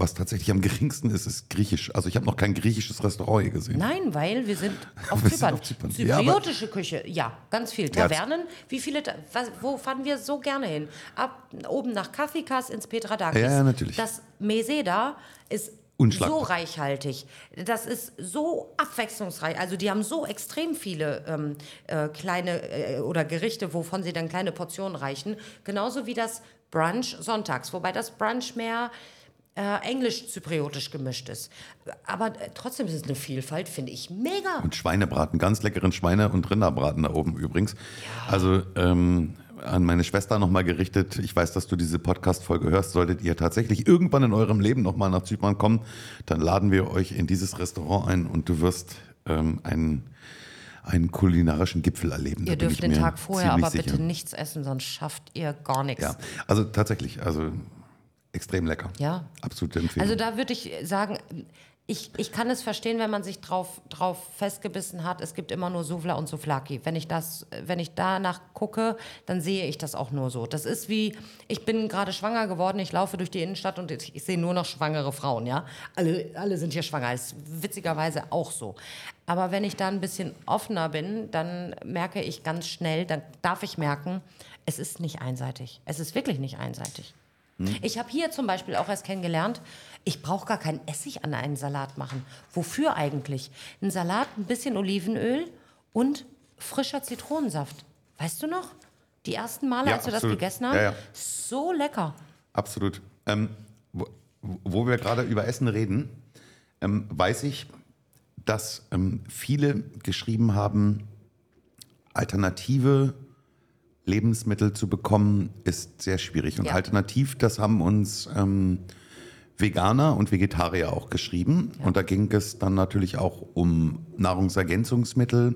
was tatsächlich am geringsten ist, ist griechisch. Also ich habe noch kein griechisches Restaurant hier gesehen. Nein, weil wir sind auf Wir sind Zypern. auf Zypern. Ja, Zypriotische Küche, ja, ganz viel. Ja, Tavernen, wie viele, was, wo fahren wir so gerne hin? Ab oben nach Kathikas ins Petradakis. Ja, ja, natürlich. Das Meseda ist so reichhaltig. Das ist so abwechslungsreich. Also die haben so extrem viele ähm, äh, kleine äh, oder Gerichte, wovon sie dann kleine Portionen reichen. Genauso wie das Brunch sonntags, wobei das Brunch mehr äh, englisch-zypriotisch gemischt ist. Aber äh, trotzdem ist es eine Vielfalt, finde ich mega. Und Schweinebraten, ganz leckeren Schweine- und Rinderbraten da oben übrigens. Also ähm, an meine Schwester nochmal gerichtet. Ich weiß, dass du diese Podcast-Folge hörst. Solltet ihr tatsächlich irgendwann in eurem Leben nochmal nach Zypern kommen, dann laden wir euch in dieses Restaurant ein und du wirst ähm, einen, einen kulinarischen Gipfel erleben. Ihr dürft den Tag vorher aber sicher. bitte nichts essen, sonst schafft ihr gar nichts. Ja, also tatsächlich, also extrem lecker. Ja. Absolute Empfehlung. Also da würde ich sagen, ich, ich kann es verstehen, wenn man sich drauf, drauf festgebissen hat. Es gibt immer nur Souvla und Souflaki. Wenn ich, das, wenn ich danach gucke, dann sehe ich das auch nur so. Das ist wie, ich bin gerade schwanger geworden, ich laufe durch die Innenstadt und ich, ich sehe nur noch schwangere Frauen, ja. Alle, alle sind hier schwanger. Das ist witzigerweise auch so. Aber wenn ich da ein bisschen offener bin, dann merke ich ganz schnell, dann darf ich merken, es ist nicht einseitig. Es ist wirklich nicht einseitig. Ich habe hier zum Beispiel auch erst kennengelernt, ich brauche gar keinen Essig an einen Salat machen. Wofür eigentlich? Ein Salat, ein bisschen Olivenöl und frischer Zitronensaft. Weißt du noch? Die ersten Male, Ja, als wir das absolut. gegessen haben? Ja, ja. So lecker. Absolut. Ähm, wo, wo wir gerade über Essen reden, ähm, weiß ich, dass ähm, viele geschrieben haben, alternative Lebensmittel zu bekommen, ist sehr schwierig. Und Ja. alternativ, das haben uns ähm, Veganer und Vegetarier auch geschrieben. Und da ging es dann natürlich auch um Nahrungsergänzungsmittel,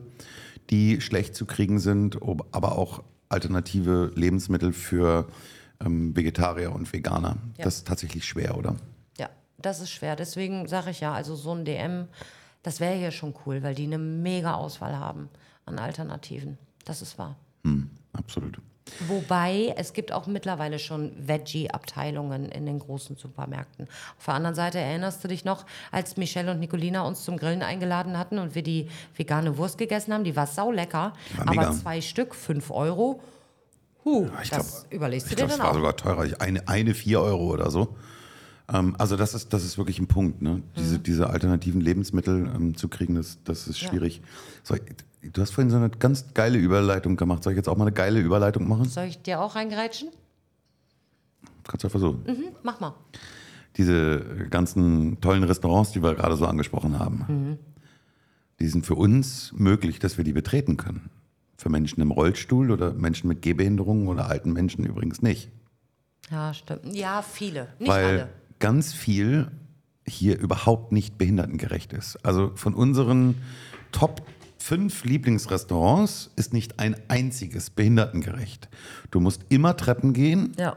die schlecht zu kriegen sind, aber auch alternative Lebensmittel für ähm, Vegetarier und Veganer. Ja. Das ist tatsächlich schwer, oder? Ja, das ist schwer. Deswegen sage ich ja, also so ein DM, das wäre hier schon cool, weil die eine mega Auswahl haben an Alternativen. Das ist wahr. Hm, absolut. Wobei es gibt auch mittlerweile schon Veggie-Abteilungen in den großen Supermärkten. Auf der anderen Seite erinnerst du dich noch, als Michelle und Nicolina uns zum Grillen eingeladen hatten und wir die vegane Wurst gegessen haben, die war saulecker, war aber zwei Stück, fünf Euro. Huh, Ich das glaub- überlegst du Ich dir glaube, es dann war auch. sogar teurer. Eine, eine 4 Euro oder so. Ähm, also das ist, das ist wirklich ein Punkt. Ne? Diese, diese alternativen Lebensmittel ähm, zu kriegen, das, das ist Mhm. Ja. schwierig. So, du hast vorhin so eine ganz geile Überleitung gemacht. Soll ich jetzt auch mal eine geile Überleitung machen? Soll ich dir auch reingerätschen? Kannst du ja versuchen. Mhm, mach mal. diese ganzen tollen Restaurants, die wir gerade so angesprochen haben, Mhm. die sind für uns möglich, dass wir die betreten können. Für Menschen im Rollstuhl oder Menschen mit Gehbehinderungen oder alten Menschen übrigens nicht. Ja, stimmt. Ja, viele. Nicht weil alle. Ganz viel hier überhaupt nicht behindertengerecht ist. Also von unseren Top 5 Lieblingsrestaurants ist nicht ein einziges behindertengerecht. Du musst immer Treppen gehen Ja.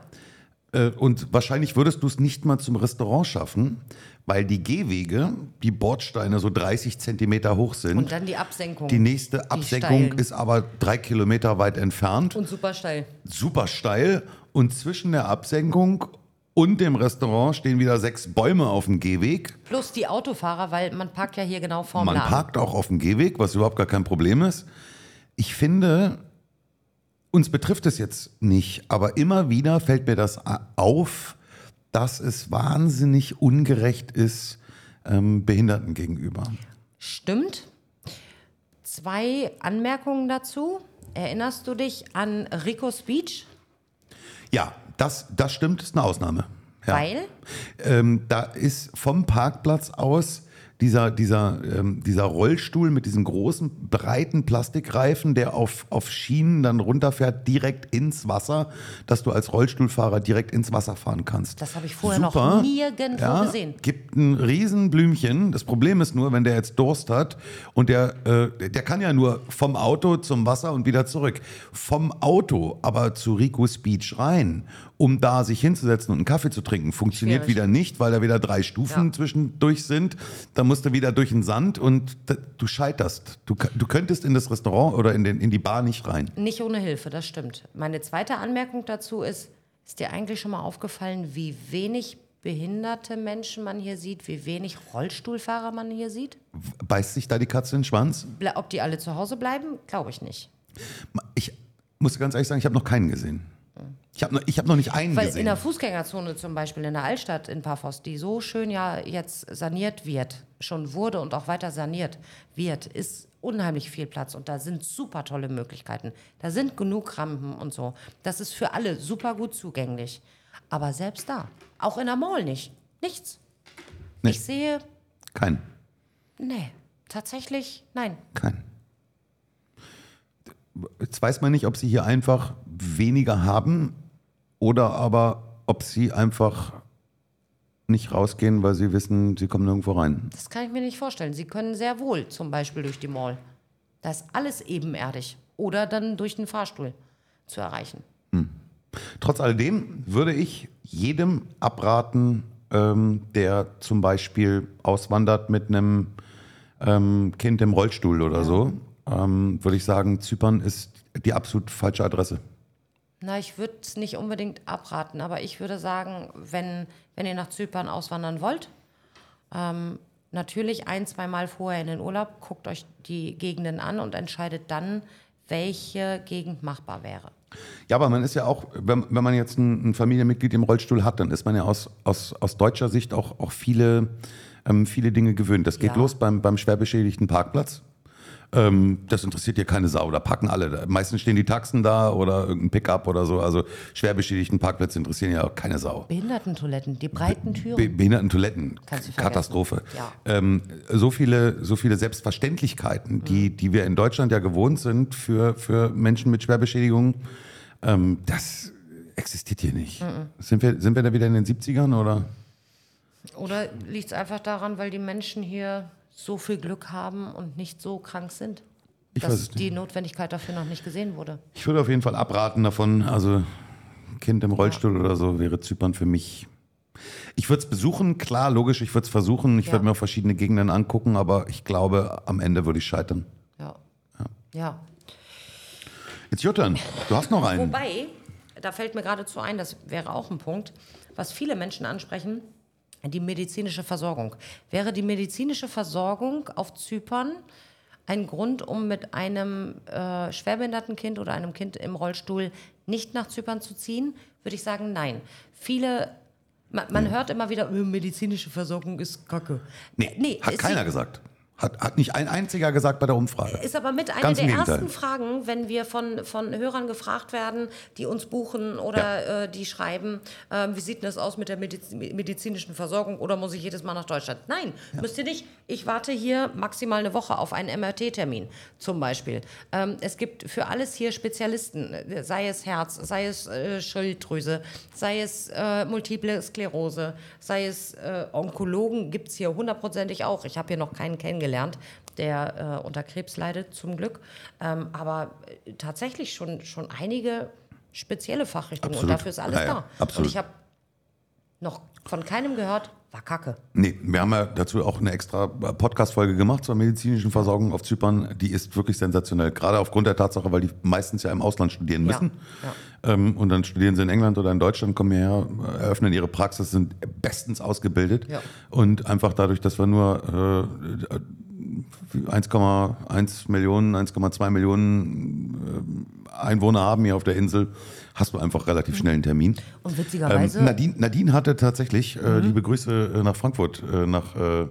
äh, und wahrscheinlich würdest du es nicht mal zum Restaurant schaffen, weil die Gehwege, die Bordsteine so 30 Zentimeter hoch sind. Und dann die Absenkung. die nächste Absenkung steilen. ist aber drei Kilometer weit entfernt Und super steil. super steil und zwischen der Absenkung und dem Restaurant stehen wieder sechs Bäume auf dem Gehweg. Plus die Autofahrer, weil man parkt ja hier genau vorm Man Laden. parkt auch auf dem Gehweg, was überhaupt gar kein Problem ist. Ich finde, uns betrifft es jetzt nicht, aber immer wieder fällt mir das auf, dass es wahnsinnig ungerecht ist ähm, Behinderten gegenüber. Stimmt. Zwei Anmerkungen dazu. Erinnerst du dich an Rico's Beach? Ja, das, das stimmt, ist eine Ausnahme. Ja. Weil? Ähm, da ist vom Parkplatz aus dieser, dieser, ähm, dieser Rollstuhl mit diesen großen, breiten Plastikreifen, der auf, auf Schienen dann runterfährt, direkt ins Wasser, dass du als Rollstuhlfahrer direkt ins Wasser fahren kannst. Das habe ich vorher noch nirgendwo gesehen. Gibt ein Riesenblümchen. Das Problem ist nur, wenn der jetzt Durst hat und der, äh, der kann ja nur vom Auto zum Wasser und wieder zurück. Vom Auto aber zu Rico's Beach rein, um da sich hinzusetzen und einen Kaffee zu trinken, funktioniert Schwierig. wieder nicht, weil da wieder drei Stufen Ja. zwischendurch sind. Da musst du wieder durch den Sand und du scheiterst. Du, du könntest in das Restaurant oder in, den, in die Bar nicht rein. Nicht ohne Hilfe, das stimmt. Meine zweite Anmerkung dazu ist, ist dir eigentlich schon mal aufgefallen, wie wenig behinderte Menschen man hier sieht, wie wenig Rollstuhlfahrer man hier sieht? Beißt sich da die Katze in den Schwanz? Ble ob die alle zu Hause bleiben, glaube ich nicht. Ich muss ganz ehrlich sagen, ich habe noch keinen gesehen. Ich habe noch, ich hab noch nicht einen Weil gesehen. in der Fußgängerzone zum Beispiel in der Altstadt in Paphos, die so schön ja jetzt saniert wird, schon wurde und auch weiter saniert wird, ist unheimlich viel Platz und da sind super tolle Möglichkeiten. Da sind genug Rampen und so. Das ist für alle super gut zugänglich. Aber selbst da, auch in der Mall nicht. Nichts. Nee. Ich sehe, Kein. nee, tatsächlich nein. Kein. Jetzt weiß man nicht, ob sie hier einfach weniger haben oder aber ob sie einfach nicht rausgehen, weil sie wissen, sie kommen nirgendwo rein. Das kann ich mir nicht vorstellen. Sie können sehr wohl zum Beispiel durch die Mall. Da ist alles ebenerdig. Oder dann durch den Fahrstuhl zu erreichen. Trotz alledem würde ich jedem abraten, ähm, der zum Beispiel auswandert mit einem ähm, Kind im Rollstuhl oder so, ähm, würde ich sagen, Zypern ist die absolut falsche Adresse. Na, ich würde es nicht unbedingt abraten, aber ich würde sagen, wenn, wenn ihr nach Zypern auswandern wollt, ähm, natürlich ein, zweimal vorher in den Urlaub, guckt euch die Gegenden an und entscheidet dann, welche Gegend machbar wäre. Ja, aber man ist ja auch, wenn, wenn man jetzt ein, ein Familienmitglied im Rollstuhl hat, dann ist man ja aus, aus, aus deutscher Sicht auch, auch viele, ähm, viele Dinge gewöhnt. Das geht Ja. los beim, beim schwer beschädigten Parkplatz. Ähm, das interessiert hier keine Sau, da packen alle. Meistens stehen die Taxen da oder irgendein Pickup oder so. Also schwer beschädigten Parkplätze interessieren ja auch keine Sau. Behindertentoiletten, die breiten Türen. Be Behindertentoiletten. Katastrophe. Ja. Ähm, so, viele, so viele Selbstverständlichkeiten, die, Mhm. die wir in Deutschland ja gewohnt sind für, für Menschen mit Schwerbeschädigungen, ähm, das existiert hier nicht. Mhm. Sind, wir, sind wir da wieder in den 70ern oder? Oder liegt es einfach daran, weil die Menschen hier so viel Glück haben und nicht so krank sind? Ich dass die Notwendigkeit dafür noch nicht gesehen wurde. Ich würde auf jeden Fall abraten davon. Also Kind im Rollstuhl oder so wäre Zypern für mich. Ich würde es besuchen, klar, logisch, ich würde es versuchen. Ich Ja. würde mir auch verschiedene Gegenden angucken, aber ich glaube, am Ende würde ich scheitern. Ja. Ja. Jetzt Juttern, du hast noch einen. Wobei, da fällt mir geradezu ein, das wäre auch ein Punkt, was viele Menschen ansprechen, die medizinische Versorgung. Wäre die medizinische Versorgung auf Zypern ein Grund, um mit einem äh, schwerbehinderten Kind oder einem Kind im Rollstuhl nicht nach Zypern zu ziehen? Würde ich sagen, nein. Viele, man, man hört immer wieder, äh, medizinische Versorgung ist kacke. Nee, hat ist keiner sie- gesagt. Hat, hat nicht ein einziger gesagt bei der Umfrage. Ist aber mit einer der Gegenteil. ersten Fragen, wenn wir von, von Hörern gefragt werden, die uns buchen oder äh, die schreiben, ähm, wie sieht denn das aus mit der Mediz medizinischen Versorgung oder muss ich jedes Mal nach Deutschland? Nein, müsst ihr nicht. Ich warte hier maximal eine Woche auf einen MRT-Termin zum Beispiel. Ähm, es gibt für alles hier Spezialisten, äh, sei es Herz, sei es äh, Schilddrüse, sei es äh, Multiple Sklerose, sei es äh, Onkologen, gibt es hier hundertprozentig auch. Ich habe hier noch keinen kennengelernt, der äh, unter Krebs leidet, zum Glück. Ähm, aber äh, tatsächlich schon, schon einige spezielle Fachrichtungen Absolut. und dafür ist alles ja, da. absolut. Und ich habe noch von keinem gehört, war kacke. Nee, wir haben ja dazu auch eine extra Podcast-Folge gemacht zur medizinischen Versorgung auf Zypern. Die ist wirklich sensationell. Gerade aufgrund der Tatsache, weil die meistens ja im Ausland studieren Ja, müssen. ja. Ähm, und dann studieren sie in England oder in Deutschland, kommen hierher, eröffnen ihre Praxis, sind bestens ausgebildet. Ja. Und einfach dadurch, dass wir nur äh, 1,1 Millionen, 1,2 Millionen äh, Einwohner haben hier auf der Insel, hast du einfach relativ schnell einen Termin. Und Ähm, witzigerweise, Nadine, Nadine hatte tatsächlich, Mhm. äh, liebe Grüße äh, nach Frankfurt, äh, nach, äh,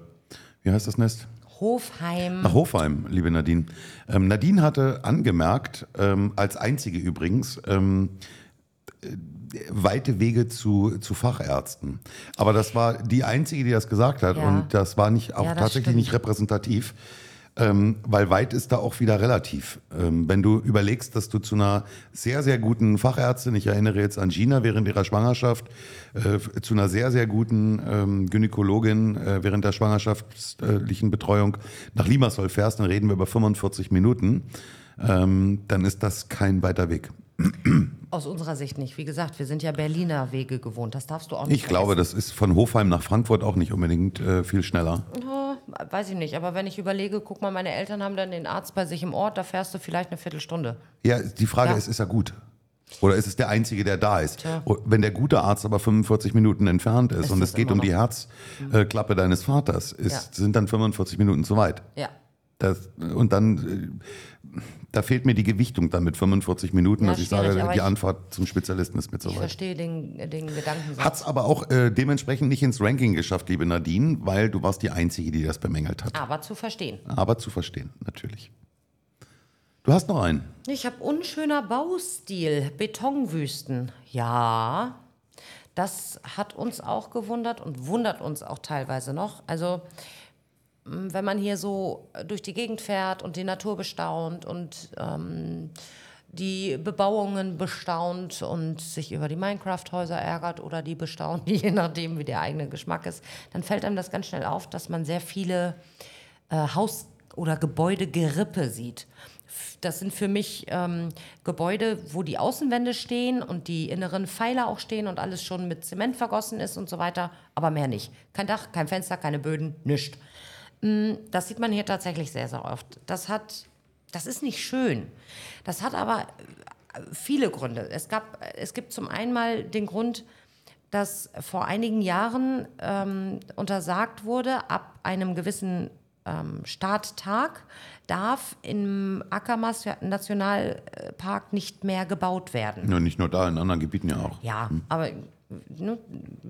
wie heißt das Nest? Hofheim, Nach Hofheim, liebe Nadine. Ähm, Nadine hatte angemerkt, ähm, als einzige übrigens, ähm, äh, weite Wege zu, zu Fachärzten. Aber das war die einzige, die das gesagt hat. Ja. Und das war nicht auch Ja, tatsächlich stimmt. nicht repräsentativ. Ähm, weil weit ist da auch wieder relativ. Ähm, wenn du überlegst, dass du zu einer sehr, sehr guten Fachärztin, ich erinnere jetzt an Gina während ihrer Schwangerschaft, äh, zu einer sehr, sehr guten ähm, Gynäkologin äh, während der schwangerschaftlichen Betreuung nach Limassol fährst, dann reden wir über 45 Minuten, ähm, dann ist das kein weiter Weg. aus unserer Sicht nicht. Wie gesagt, wir sind ja Berliner Wege gewohnt. Das darfst du auch nicht Ich glaube, das ist von Hofheim nach Frankfurt auch nicht unbedingt äh, viel schneller. Oh, weiß ich nicht, aber wenn ich überlege, guck mal, meine Eltern haben dann den Arzt bei sich im Ort, da fährst du vielleicht eine Viertelstunde. Ja, die Frage Ja. ist, ist er gut? Oder ist es der Einzige, der da ist? Tja. Wenn der gute Arzt aber 45 Minuten entfernt ist, Ist und es geht um die noch. Herzklappe deines Vaters, ist, Ja. sind dann 45 Minuten zu weit. Ja. Das, und dann, äh, da fehlt mir die Gewichtung dann mit 45 Minuten, Ja, dass ich sage, die ich- Anfahrt zum Spezialisten ist mir zu Ich weit. verstehe den, den Gedanken. Hat es aber auch äh, dementsprechend nicht ins Ranking geschafft, liebe Nadine, weil du warst die Einzige, die das bemängelt hat. Aber zu verstehen. Aber zu verstehen, natürlich. Du hast noch einen. Ich habe unschöner Baustil, Betonwüsten. Ja, das hat uns auch gewundert und wundert uns auch teilweise noch. Also wenn man hier so durch die Gegend fährt und die Natur bestaunt und ähm, die Bebauungen bestaunt und sich über die Minecraft-Häuser ärgert oder die bestaunt, je nachdem, wie der eigene Geschmack ist, dann fällt einem das ganz schnell auf, dass man sehr viele äh, Haus- oder Gebäudegerippe sieht. Das sind für mich ähm, Gebäude, wo die Außenwände stehen und die inneren Pfeiler auch stehen und alles schon mit Zement vergossen ist und so weiter, aber mehr nicht. Kein Dach, kein Fenster, keine Böden, nichts. Das sieht man hier tatsächlich sehr, sehr oft. Das hat, das ist nicht schön. Das hat aber äh, viele Gründe. Es, gab, es gibt zum einen mal den Grund, dass vor einigen Jahren ähm, untersagt wurde, ab einem gewissen ähm, Starttag darf im Akamas Nationalpark nicht mehr gebaut werden. Ja, nicht nur da, in anderen Gebieten ja auch. Ja, aber ne,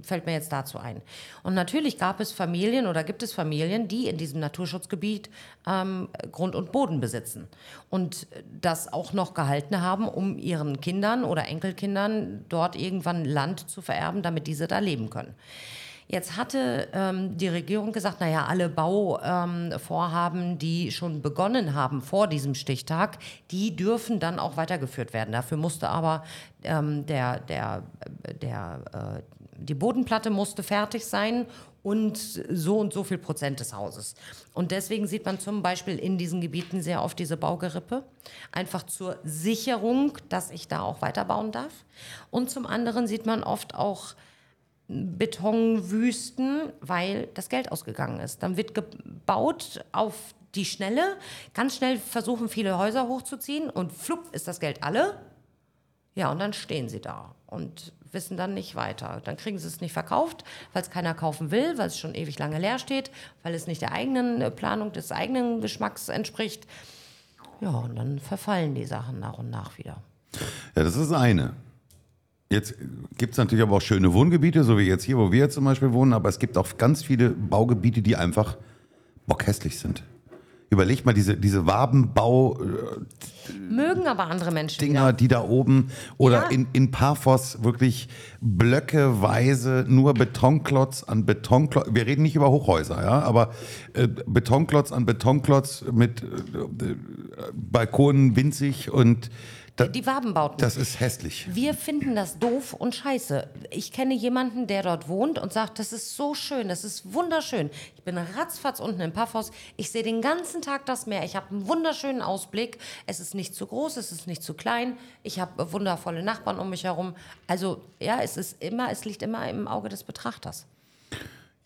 fällt mir jetzt dazu ein. Und natürlich gab es Familien oder gibt es Familien, die in diesem Naturschutzgebiet ähm, Grund und Boden besitzen und das auch noch gehalten haben, um ihren Kindern oder Enkelkindern dort irgendwann Land zu vererben, damit diese da leben können. Jetzt hatte ähm, die Regierung gesagt, naja, alle Bauvorhaben, ähm, die schon begonnen haben vor diesem Stichtag, die dürfen dann auch weitergeführt werden. Dafür musste aber ähm, der, der, der, äh, die Bodenplatte musste fertig sein und so und so viel Prozent des Hauses. Und deswegen sieht man zum Beispiel in diesen Gebieten sehr oft diese Baugerippe, einfach zur Sicherung, dass ich da auch weiterbauen darf. Und zum anderen sieht man oft auch Betonwüsten, weil das Geld ausgegangen ist. Dann wird gebaut auf die Schnelle. Ganz schnell versuchen viele Häuser hochzuziehen und flupp ist das Geld alle. Ja, und dann stehen sie da und wissen dann nicht weiter. Dann kriegen sie es nicht verkauft, weil es keiner kaufen will, weil es schon ewig lange leer steht, weil es nicht der eigenen äh, Planung, des eigenen Geschmacks entspricht. Ja, und dann verfallen die Sachen nach und nach wieder. Ja, das ist eine. Jetzt gibt es natürlich aber auch schöne Wohngebiete, so wie jetzt hier, wo wir jetzt zum Beispiel wohnen, aber es gibt auch ganz viele Baugebiete, die einfach bockhässlich sind. Überleg mal diese, diese Wabenbau, Mögen aber andere Menschen. Dinger, die da oben oder Ja. in, in Paphos wirklich blöckeweise nur Betonklotz an Betonklotz. Wir reden nicht über Hochhäuser, ja, aber äh, Betonklotz an Betonklotz mit äh, äh, Balkonen winzig und da, Die Wabenbauten. das ist hässlich. Wir finden das doof und scheiße. Ich kenne jemanden, der dort wohnt und sagt, das ist so schön, das ist wunderschön. Ich bin ratzfatz unten in Paphos. Ich sehe den ganzen Tag das Meer. Ich habe einen wunderschönen Ausblick. Es ist nicht zu groß, es ist nicht zu klein. Ich habe wundervolle Nachbarn um mich herum. Also ja, es ist immer, es liegt immer im Auge des Betrachters.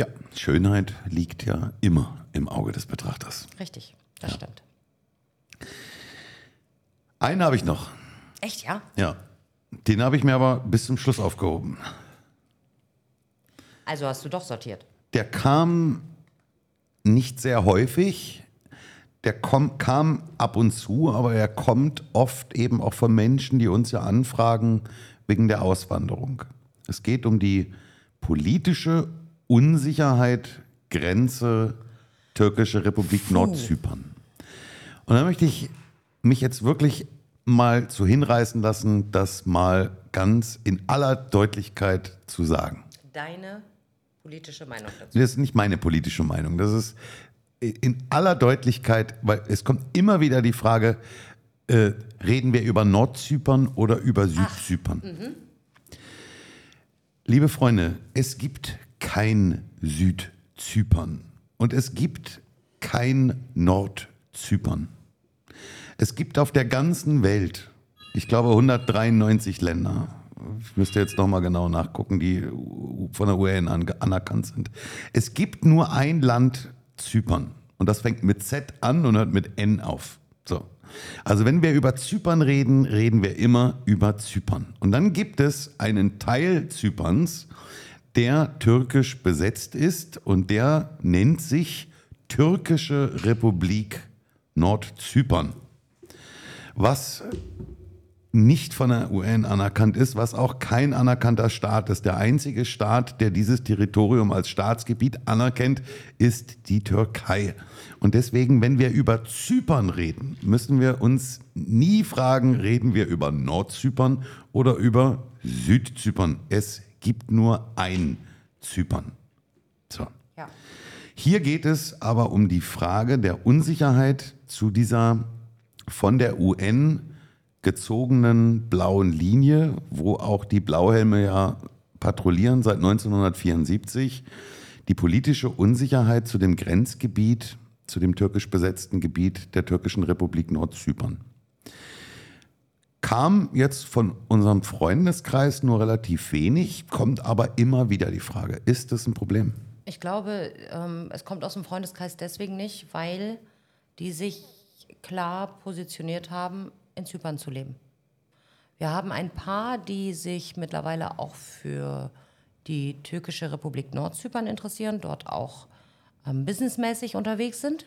Ja, Schönheit liegt ja immer im Auge des Betrachters. Richtig, das stimmt. Einen habe ich noch. Echt, ja? Ja. Den habe ich mir aber bis zum Schluss aufgehoben. Also hast du doch sortiert. Der kam nicht sehr häufig. Der kom kam ab und zu, aber er kommt oft eben auch von Menschen, die uns ja anfragen wegen der Auswanderung. Es geht um die politische Unsicherheit, Grenze, Türkische Republik Nordzypern. Und da möchte ich mich jetzt wirklich mal zu hinreißen lassen, das mal ganz in aller Deutlichkeit zu sagen. Deine politische Meinung dazu. Das ist nicht meine politische Meinung. Das ist in aller Deutlichkeit, weil es kommt immer wieder die Frage, äh, reden wir über Nordzypern oder über Südzypern? Liebe Freunde, es gibt kein Südzypern und es gibt kein Nordzypern. Es gibt auf der ganzen Welt, ich glaube 193 Länder, ich müsste jetzt nochmal genau nachgucken, die von der UN an, anerkannt sind. Es gibt nur ein Land Zypern und das fängt mit Z an und hört mit N auf. So. Also wenn wir über Zypern reden, reden wir immer über Zypern. Und dann gibt es einen Teil Zyperns, der türkisch besetzt ist und der nennt sich Türkische Republik Nordzypern. Was nicht von der UN anerkannt ist, was auch kein anerkannter Staat ist. Der einzige Staat, der dieses Territorium als Staatsgebiet anerkennt, ist die Türkei. Und deswegen, wenn wir über Zypern reden, müssen wir uns nie fragen, reden wir über Nordzypern oder über Südzypern. Es gibt nur ein Zypern. So. Ja. Hier geht es aber um die Frage der Unsicherheit zu dieser von der UN gezogenen blauen Linie, wo auch die Blauhelme ja patrouillieren seit 1974. Die politische Unsicherheit zu dem Grenzgebiet, zu dem türkisch besetzten Gebiet der türkischen Republik Nordzypern. Kam jetzt von unserem Freundeskreis nur relativ wenig, kommt aber immer wieder die Frage, ist das ein Problem? Ich glaube, ähm, es kommt aus dem Freundeskreis deswegen nicht, weil die sich klar positioniert haben, in Zypern zu leben. Wir haben ein paar, die sich mittlerweile auch für die türkische Republik Nordzypern interessieren, dort auch ähm, businessmäßig unterwegs sind.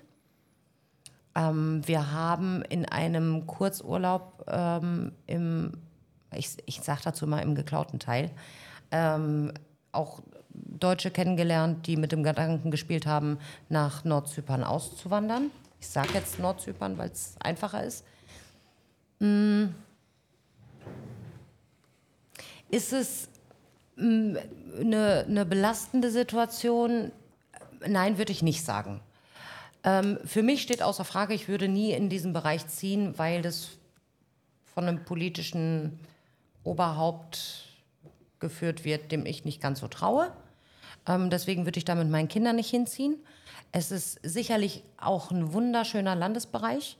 Ähm, wir haben in einem Kurzurlaub ähm, im, ich, ich sage dazu mal im geklauten Teil, ähm, auch Deutsche kennengelernt, die mit dem Gedanken gespielt haben, nach Nordzypern auszuwandern. Ich sage jetzt Nordzypern, weil es einfacher ist. Mm. Ist es mm, eine, eine belastende Situation? Nein, würde ich nicht sagen. Ähm, für mich steht außer Frage, ich würde nie in diesen Bereich ziehen, weil das von einem politischen Oberhaupt geführt wird, dem ich nicht ganz so traue. Ähm, deswegen würde ich da mit meinen Kindern nicht hinziehen. Es ist sicherlich auch ein wunderschöner Landesbereich.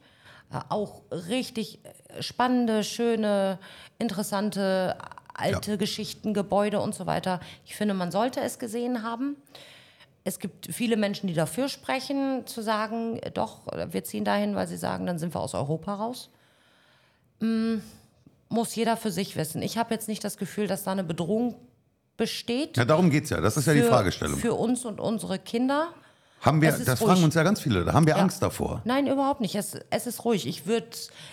Äh, auch richtig äh, spannende, schöne, interessante alte Ja. Geschichten, Gebäude und so weiter. Ich finde, man sollte es gesehen haben. Es gibt viele Menschen, die dafür sprechen, zu sagen, äh, doch, wir ziehen dahin, weil sie sagen, dann sind wir aus Europa raus. Mm, muss jeder für sich wissen. Ich habe jetzt nicht das Gefühl, dass da eine Bedrohung besteht. Ja, darum geht es ja. Das ist ja die Fragestellung. Für uns und unsere Kinder. Haben wir, das ruhig. fragen uns ja ganz viele, da haben wir Ja. Angst davor. Nein, überhaupt nicht. Es, es ist ruhig. Ich würde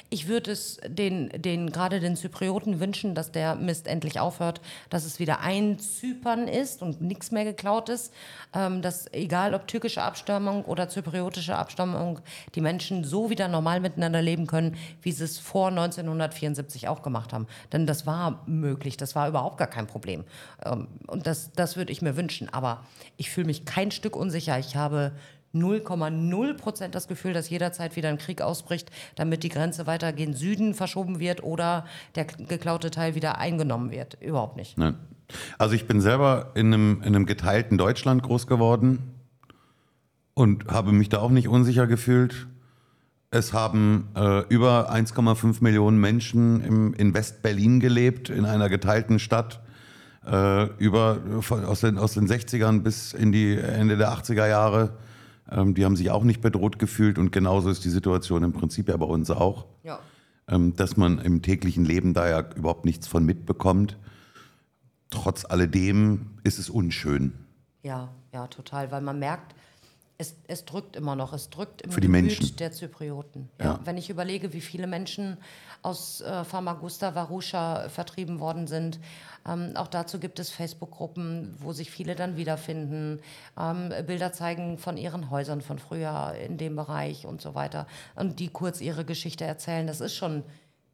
ich würd es den, den, gerade den Zyprioten wünschen, dass der Mist endlich aufhört, dass es wieder ein Zypern ist und nichts mehr geklaut ist. Ähm, dass egal ob türkische Abstammung oder zypriotische Abstammung, die Menschen so wieder normal miteinander leben können, wie sie es vor 1974 auch gemacht haben. Denn das war möglich, das war überhaupt gar kein Problem. Ähm, und das, das würde ich mir wünschen. Aber ich fühle mich kein Stück unsicher. Ich habe 0,0 Prozent das Gefühl, dass jederzeit wieder ein Krieg ausbricht, damit die Grenze weiter gen Süden verschoben wird oder der geklaute Teil wieder eingenommen wird. Überhaupt nicht. Nein. Also ich bin selber in einem, in einem geteilten Deutschland groß geworden und habe mich da auch nicht unsicher gefühlt. Es haben äh, über 1,5 Millionen Menschen im, in West-Berlin gelebt, in einer geteilten Stadt. Äh, über, von, aus, den, aus den 60ern bis in die Ende der 80er Jahre. Ähm, die haben sich auch nicht bedroht gefühlt und genauso ist die Situation im Prinzip ja bei uns auch Ja. ähm, dass man im täglichen Leben da ja überhaupt nichts von mitbekommt. Trotz alledem ist es unschön. Ja, ja, total, weil man merkt, es, es drückt immer noch, es drückt im Für die Gemüt Menschen. der Zyprioten. Ja. Ja. Wenn ich überlege, wie viele Menschen aus äh, Famagusta, Varusha vertrieben worden sind, ähm, auch dazu gibt es Facebook-Gruppen, wo sich viele dann wiederfinden, ähm, Bilder zeigen von ihren Häusern von früher in dem Bereich und so weiter und die kurz ihre Geschichte erzählen. Das ist schon,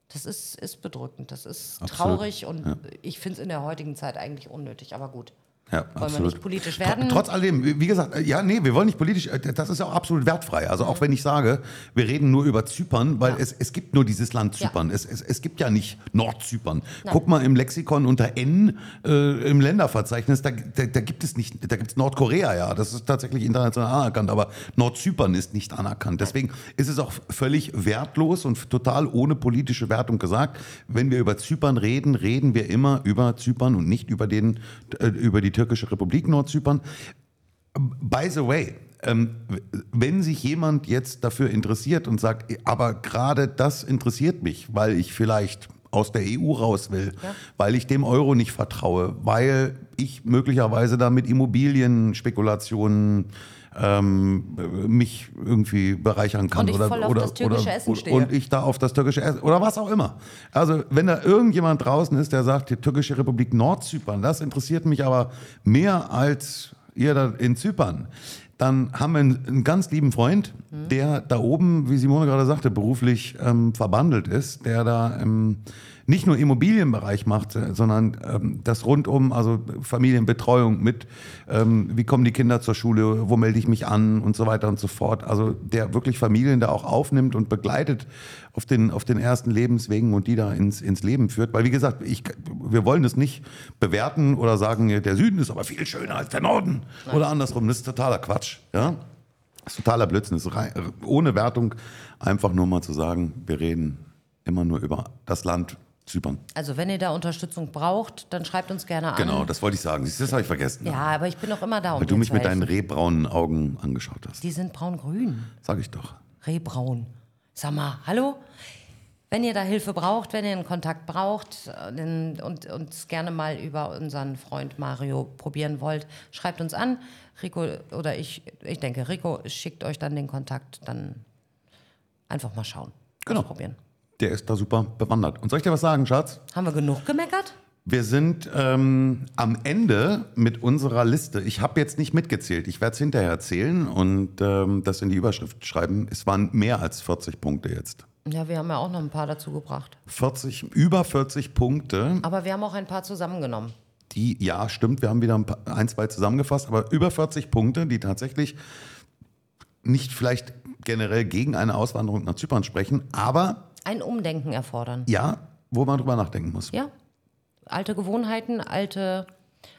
das ist, ist bedrückend, das ist Absolut. traurig und ich finde es in der heutigen Zeit eigentlich unnötig, aber gut. Ja, Wollen wir absolut. nicht politisch Tr- werden? Trotz alledem, wie gesagt, äh, ja, nee, wir wollen nicht politisch, äh, das ist ja auch absolut wertfrei. Also auch wenn ich sage, wir reden nur über Zypern, weil Ja. es, es gibt nur dieses Land Ja. Zypern. Es, es, es gibt ja nicht Nordzypern. Guck mal im Lexikon unter N äh, im Länderverzeichnis, da, da, da gibt es nicht, da gibt es Nordkorea, ja, das ist tatsächlich international anerkannt, aber Nordzypern ist nicht anerkannt. Deswegen ist es auch völlig wertlos und total ohne politische Wertung gesagt. Wenn wir über Zypern reden, reden wir immer über Zypern und nicht über, den, äh, über die türkische Republik Nordzypern. By the way, ähm, wenn sich jemand jetzt dafür interessiert und sagt, aber gerade das interessiert mich, weil ich vielleicht aus der EU raus will, weil ich dem Euro nicht vertraue, weil ich möglicherweise da mit Immobilienspekulationen ähm, mich irgendwie bereichern kann Und ich oder voll auf oder das türkische oder, Essen stehe. und ich da auf das türkische Essen oder was auch immer. Also wenn da irgendjemand draußen ist, der sagt, die türkische Republik Nordzypern, das interessiert mich aber mehr als ihr da in Zypern, dann haben wir einen, einen ganz lieben Freund, der da oben, wie Simone gerade sagte, beruflich ähm, verbandelt ist, der da ähm, nicht nur Immobilienbereich macht, äh, sondern ähm, das rundum, also Familienbetreuung mit, ähm, wie kommen die Kinder zur Schule, wo melde ich mich an und so weiter und so fort. Also der wirklich Familien da auch aufnimmt und begleitet auf den, auf den ersten Lebenswegen und die da ins, ins Leben führt. Weil wie gesagt, ich, wir wollen das nicht bewerten oder sagen, der Süden ist aber viel schöner als der Norden oder andersrum. Das ist totaler Quatsch. Ja? Das ist totaler Blödsinn. Das ist rein, ohne Wertung einfach nur mal zu sagen, wir reden immer nur über das Land Zypern. Also wenn ihr da Unterstützung braucht, dann schreibt uns gerne an. Genau, das wollte ich sagen. Das habe ich vergessen. Ja, aber ich bin auch immer da, um Weil du mich mit deinen rehbraunen Augen angeschaut hast. Die sind braun-grün. Sag ich doch. Rehbraun. Sag mal, hallo? Wenn ihr da Hilfe braucht, wenn ihr einen Kontakt braucht äh, und uns gerne mal über unseren Freund Mario probieren wollt, schreibt uns an. Rico oder ich, ich denke, Rico schickt euch dann den Kontakt, dann einfach mal schauen. Genau. Ausprobieren. Der ist da super bewandert. Und soll ich dir was sagen, Schatz? Haben wir genug gemeckert? Wir sind ähm, am Ende mit unserer Liste. Ich habe jetzt nicht mitgezählt. Ich werde es hinterher erzählen und ähm, das in die Überschrift schreiben. Es waren mehr als 40 Punkte jetzt. Ja, wir haben ja auch noch ein paar dazu gebracht. 40, über 40 Punkte, Aber wir haben auch ein paar zusammengenommen. die, ja, stimmt, wir haben wieder ein, paar, ein zwei zusammengefasst, aber über 40 Punkte, die tatsächlich nicht vielleicht generell gegen eine Auswanderung nach Zypern sprechen, aber Ein Umdenken erfordern. ja, wo man drüber nachdenken muss. Ja. Alte Gewohnheiten, alte,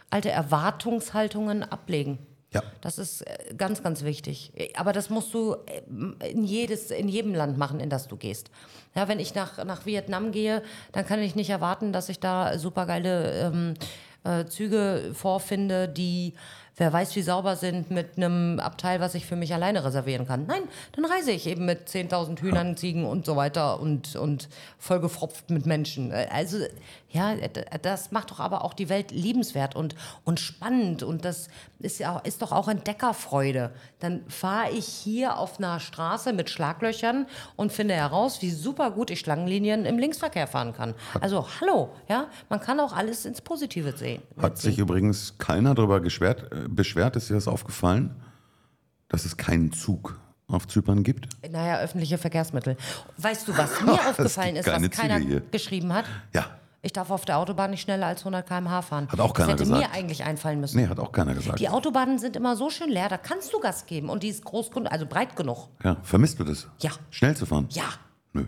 alte Erwartungshaltungen ablegen. Ja. Das ist äh, ganz, ganz wichtig. Aber das musst du äh, in, jedes, in jedem Land machen, in das du gehst. Ja, wenn ich nach, nach Vietnam gehe, dann kann ich nicht erwarten, dass ich da supergeile ähm, äh, Züge vorfinde, die wer weiß, wie sauber sind mit einem Abteil, was ich für mich alleine reservieren kann. Nein, dann reise ich eben mit 10.000 Hühnern, Ziegen und so weiter und, und vollgefropft mit Menschen. Also, ja, das macht doch aber auch die Welt liebenswert und, und spannend und das ist, ja, ist doch auch Entdeckerfreude. Dann fahre ich hier auf einer Straße mit Schlaglöchern und finde heraus, wie super gut ich Schlangenlinien im Linksverkehr fahren kann. Also, hallo, ja, man kann auch alles ins Positive sehen. Hat sich übrigens keiner darüber geschwert, äh, beschwert, ist dir das aufgefallen, dass es keinen Zug auf Zypern gibt? Naja, öffentliche Verkehrsmittel. Weißt du, was mir aufgefallen ist, was keiner Züge hier. geschrieben hat? Ja. Ich darf auf der Autobahn nicht schneller als 100 km/h fahren. Hat auch keiner das hätte mir gesagt. eigentlich einfallen müssen. Nee, hat auch keiner gesagt. Die Autobahnen sind immer so schön leer, da kannst du Gas geben und die ist groß, genug, also breit genug. Ja, vermisst du das? Ja. Schnell zu fahren? Ja. Nö.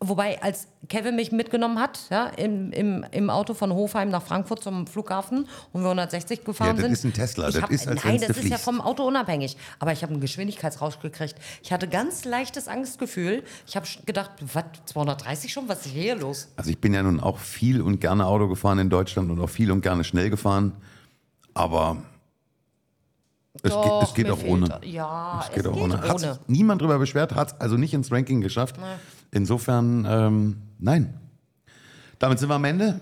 Wobei, als Kevin mich mitgenommen hat, ja, im, im, im Auto von Hofheim nach Frankfurt zum Flughafen und wir 160 gefahren Ja, das sind. ist ein Tesla, das hab, ist, als Nein, das ist ja vom Auto unabhängig. Aber ich habe einen Geschwindigkeitsrausch gekriegt. Ich hatte ganz leichtes Angstgefühl. Ich habe gedacht, was, 230 schon? Was ist hier los? Also ich bin ja nun auch viel und gerne Auto gefahren in Deutschland und auch viel und gerne schnell gefahren. Aber es, Doch, geht, es geht auch fehlt- ohne. Ja, Es geht auch ohne. Hat ohne. sich niemand drüber beschwert, hat es also nicht ins Ranking geschafft. Insofern, ähm, nein. Damit sind wir am Ende.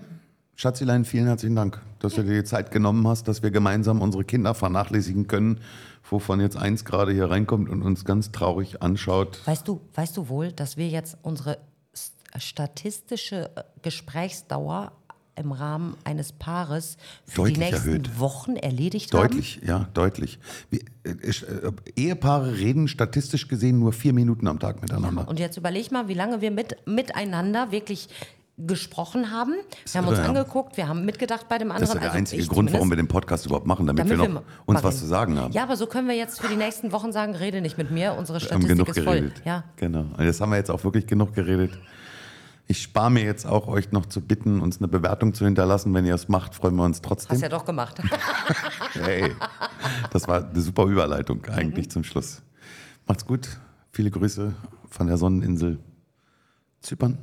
Schatzilein, vielen herzlichen Dank, dass du dir die Zeit genommen hast, dass wir gemeinsam unsere Kinder vernachlässigen können, wovon jetzt eins gerade hier reinkommt und uns ganz traurig anschaut. Weißt du, weißt du wohl, dass wir jetzt unsere statistische äh, Gesprächsdauer im Rahmen eines Paares für die Deutlich nächsten erhöht. Wochen erledigt haben? Deutlich, ja, deutlich. Äh, äh, Ehepaare reden statistisch gesehen nur vier Minuten am Tag miteinander. Und jetzt überleg mal, wie lange wir mit, miteinander wirklich gesprochen haben. Wir haben uns ja. angeguckt, wir haben mitgedacht bei dem anderen. Das ist der also einzige Grund, warum wir den Podcast überhaupt machen, damit, Damit wir wir noch ma- uns was zu sagen haben. Ja, aber so können wir jetzt für die nächsten Wochen sagen, rede nicht mit mir, unsere Wir haben Statistik genug ist voll. geredet. Ja. Genau. Und jetzt haben wir jetzt auch wirklich genug geredet. Ich spare mir jetzt auch, euch noch zu bitten, uns eine Bewertung zu hinterlassen. Wenn ihr es macht, freuen wir uns trotzdem. Hast ja doch gemacht. Hey, das war eine super Überleitung eigentlich Mhm. zum Schluss. Macht's gut. Viele Grüße von der Sonneninsel Zypern.